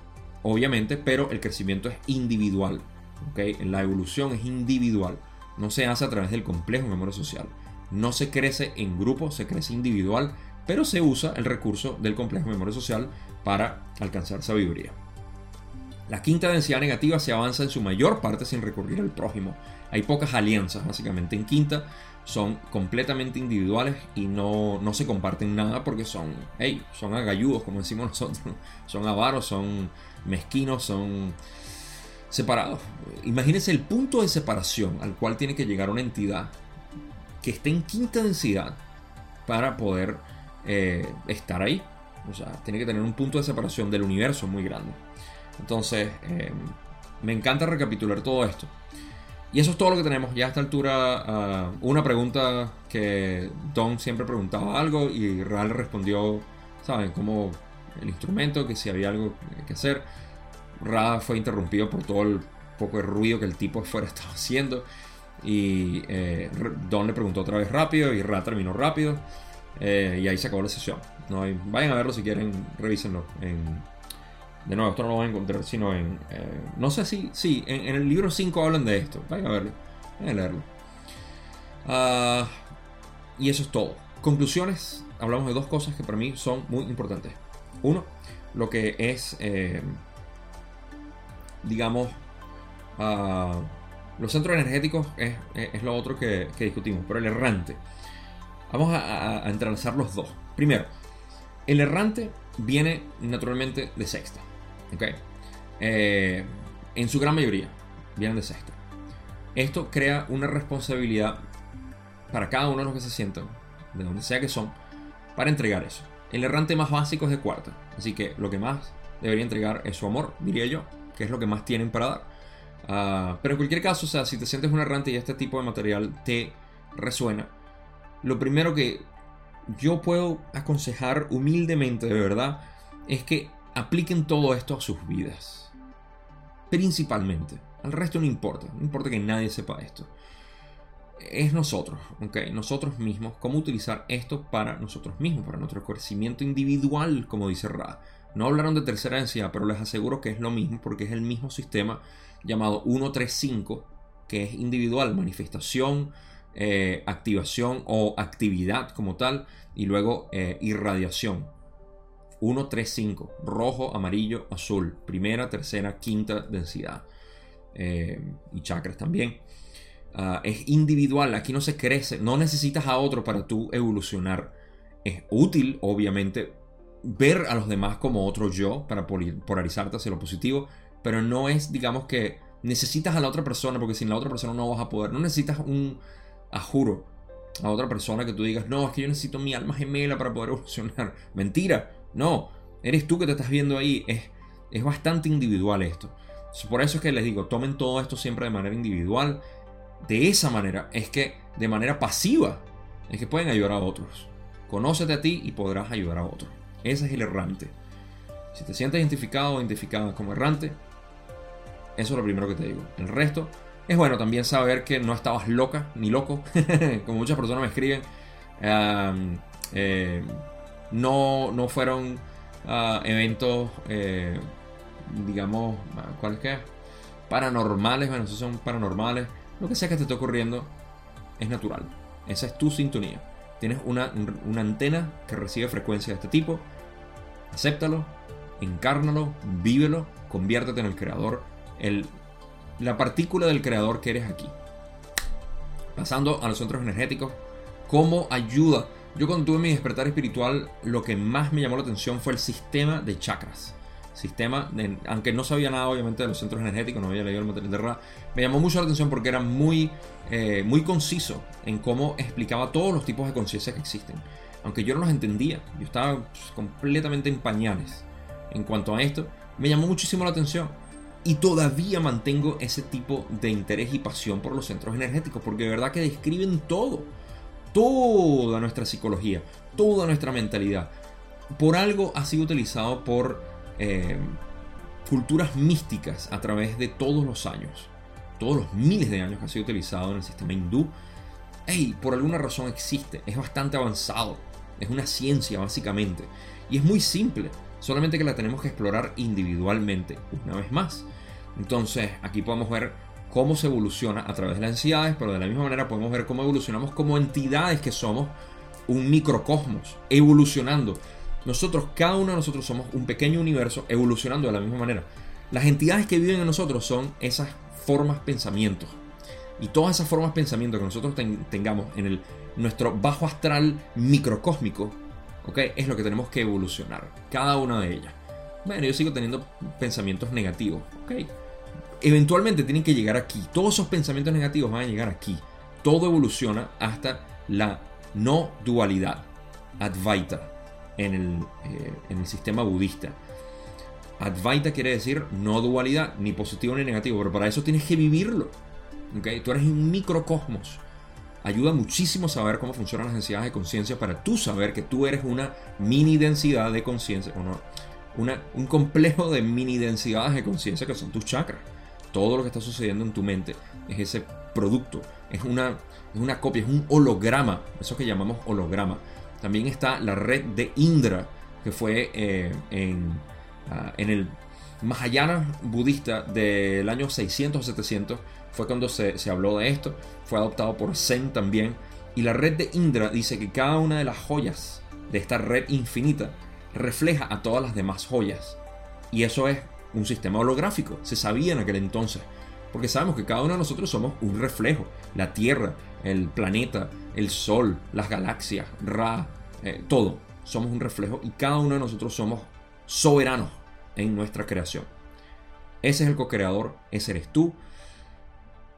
obviamente, pero el crecimiento es individual. ¿okay? La evolución es individual, no se hace a través del complejo memoria social. No se crece en grupo, se crece individual, pero se usa el recurso del complejo memoria social para alcanzar sabiduría. La quinta densidad negativa se avanza en su mayor parte sin recurrir al prójimo. Hay pocas alianzas, básicamente, en quinta son completamente individuales y no, no se comparten nada porque son, hey, son agalludos, como decimos nosotros, son avaros, son mezquinos, son separados. Imagínense el punto de separación al cual tiene que llegar una entidad que esté en quinta densidad para poder eh, estar ahí. O sea, tiene que tener un punto de separación del universo muy grande. Entonces, eh, me encanta recapitular todo esto. Y eso es todo lo que tenemos ya a esta altura. Ah, una pregunta que Don siempre preguntaba algo y Real respondió, ¿saben? Como el instrumento, que si había algo que hacer. Ra fue interrumpido por todo el poco de ruido que el tipo afuera *laughs* estaba haciendo. Y eh, Don le preguntó otra vez rápido y Ra terminó rápido. Eh, y ahí se acabó la sesión. No vayan a verlo si quieren, revísenlo en de nuevo, esto no lo van a encontrar sino en. Eh, no sé si. Sí, en, el libro 5 hablan de esto. Vayan a verlo. Vayan a leerlo. Ah, y eso es todo. Conclusiones. Hablamos de dos cosas que para mí son muy importantes. Uno, lo que es. Eh, digamos. Ah, los centros energéticos es, lo otro que, discutimos. Pero el errante. Vamos a, a entrelazar los dos. Primero, el errante viene naturalmente de sexta. Eh, en su gran mayoría vienen de sexta. Esto crea una responsabilidad para cada uno de los que se sientan, de donde sea que son, para entregar eso. El errante más básico es de cuarta, así que lo que más debería entregar es su amor, diría yo, que es lo que más tienen para dar. Ah, pero en cualquier caso, o sea, si te sientes un errante y este tipo de material te resuena, lo primero que yo puedo aconsejar humildemente, de verdad, es que apliquen todo esto a sus vidas. Principalmente. Al resto no importa. No importa que nadie sepa esto. Es nosotros, ¿ok? Nosotros mismos. Cómo utilizar esto para nosotros mismos, para nuestro crecimiento individual, como dice Ra. No hablaron de tercera densidad, pero les aseguro que es lo mismo porque es el mismo sistema llamado 135, que es individual, manifestación, eh, activación o actividad como tal, y luego eh, irradiación 1, 3, 5. Rojo, amarillo, azul. Primera, tercera, quinta densidad. Eh, y chakras también. Ah, es individual, aquí no se crece, no necesitas a otro para tú evolucionar. Es útil, obviamente, ver a los demás como otro yo para polarizarte hacia lo positivo, pero no es, digamos que necesitas a la otra persona, porque sin la otra persona no vas a poder. No necesitas un, a juro, a otra persona que tú digas, no, es que yo necesito mi alma gemela para poder *laughs* evolucionar. Mentira, no, eres tú que te estás viendo ahí. Es, es bastante individual esto. Por eso es que les digo, tomen todo esto siempre de manera individual. De esa manera es que de manera pasiva es que pueden ayudar a otros. Conócete a ti y podrás ayudar a otros. Ese es el errante. Si te sientes identificado o identificada como errante, eso es lo primero que te digo. El resto es bueno también saber que no estabas loca ni loco, *laughs* como muchas personas me escriben. Eh, no, no fueron ah, eventos, eh, digamos, ¿cuáles que? Paranormales, bueno, si son paranormales. Lo que sea que te esté ocurriendo es natural. Esa es tu sintonía. Tienes una, una antena que recibe frecuencia de este tipo. Acéptalo, encárnalo, vívelo, conviértete en el creador, el la partícula del creador que eres aquí. Pasando a los centros energéticos, cómo ayuda. Yo cuando tuve mi despertar espiritual, lo que más me llamó la atención fue el sistema de chakras. Sistema, aunque no sabía nada obviamente de los centros energéticos, no había leído el material de Ra, me llamó mucho la atención porque era muy, eh, muy conciso en cómo explicaba todos los tipos de conciencia que existen. Aunque yo no los entendía, yo estaba pues, completamente en pañales en cuanto a esto, me llamó muchísimo la atención. Y todavía mantengo ese tipo de interés y pasión por los centros energéticos, porque de verdad que describen todo, toda nuestra psicología, toda nuestra mentalidad. Por algo ha sido utilizado por eh, culturas místicas a través de todos los años, todos los miles de años que ha sido utilizado en el sistema hindú. Hey, por alguna razón existe, es bastante avanzado, es una ciencia básicamente, y es muy simple solamente que la tenemos que explorar individualmente una vez más. Entonces aquí podemos ver cómo se evoluciona a través de las entidades, pero de la misma manera podemos ver cómo evolucionamos como entidades que somos un microcosmos, evolucionando. Nosotros, cada uno de nosotros somos un pequeño universo evolucionando de la misma manera. Las entidades que viven en nosotros son esas formas pensamientos. Y todas esas formas pensamiento que nosotros tengamos en el, nuestro bajo astral microcósmico es lo que tenemos que evolucionar, cada una de ellas. Bueno, yo sigo teniendo pensamientos negativos, ¿ok? Eventualmente tienen que llegar aquí. Todos esos pensamientos negativos van a llegar aquí. Todo evoluciona hasta la no dualidad, Advaita, en el, eh, en el sistema budista. Advaita quiere decir no dualidad, ni positivo ni negativo, pero para eso tienes que vivirlo. ¿okay? Tú eres un microcosmos ayuda muchísimo saber cómo funcionan las densidades de conciencia para tú saber que tú eres una mini densidad de conciencia, o no, una, un complejo de mini densidades de conciencia que son tus chakras. Todo lo que está sucediendo en tu mente es ese producto, es una, es una copia, es un holograma, eso que llamamos holograma. También está la red de Indra, que fue eh, en, ah, en el Mahayana budista del año 600 o 700 fue cuando se, habló de esto, fue adoptado por Zen también, y la red de Indra dice que cada una de las joyas de esta red infinita refleja a todas las demás joyas. Y eso es un sistema holográfico, se sabía en aquel entonces, porque sabemos que cada uno de nosotros somos un reflejo, la Tierra, el planeta, el Sol, las galaxias, Ra, eh, todo, somos un reflejo y cada uno de nosotros somos soberanos en nuestra creación. Ese es el co-creador, ese eres tú,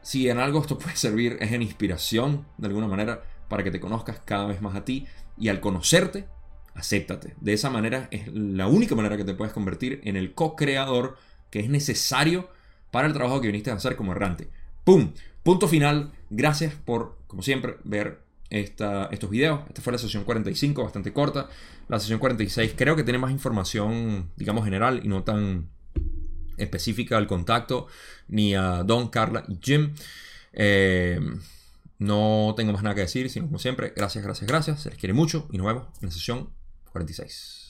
si en algo esto *laughs* puede servir es en inspiración, de alguna manera, para que te conozcas cada vez más a ti y al conocerte, acéptate. De esa manera es la única manera que te puedes convertir en el co-creador que es necesario para el trabajo que viniste a hacer como errante. ¡Pum! Punto final. Gracias por, como siempre, ver esta, estos videos. Esta fue la sesión 45, bastante corta. La sesión 46 creo que tiene más información, digamos, general y no tan específica al contacto, ni a Don, Carla y Jim. Eh, no tengo más nada que decir, sino como siempre, gracias, gracias, gracias. Se les quiere mucho y nos vemos en la sesión 46.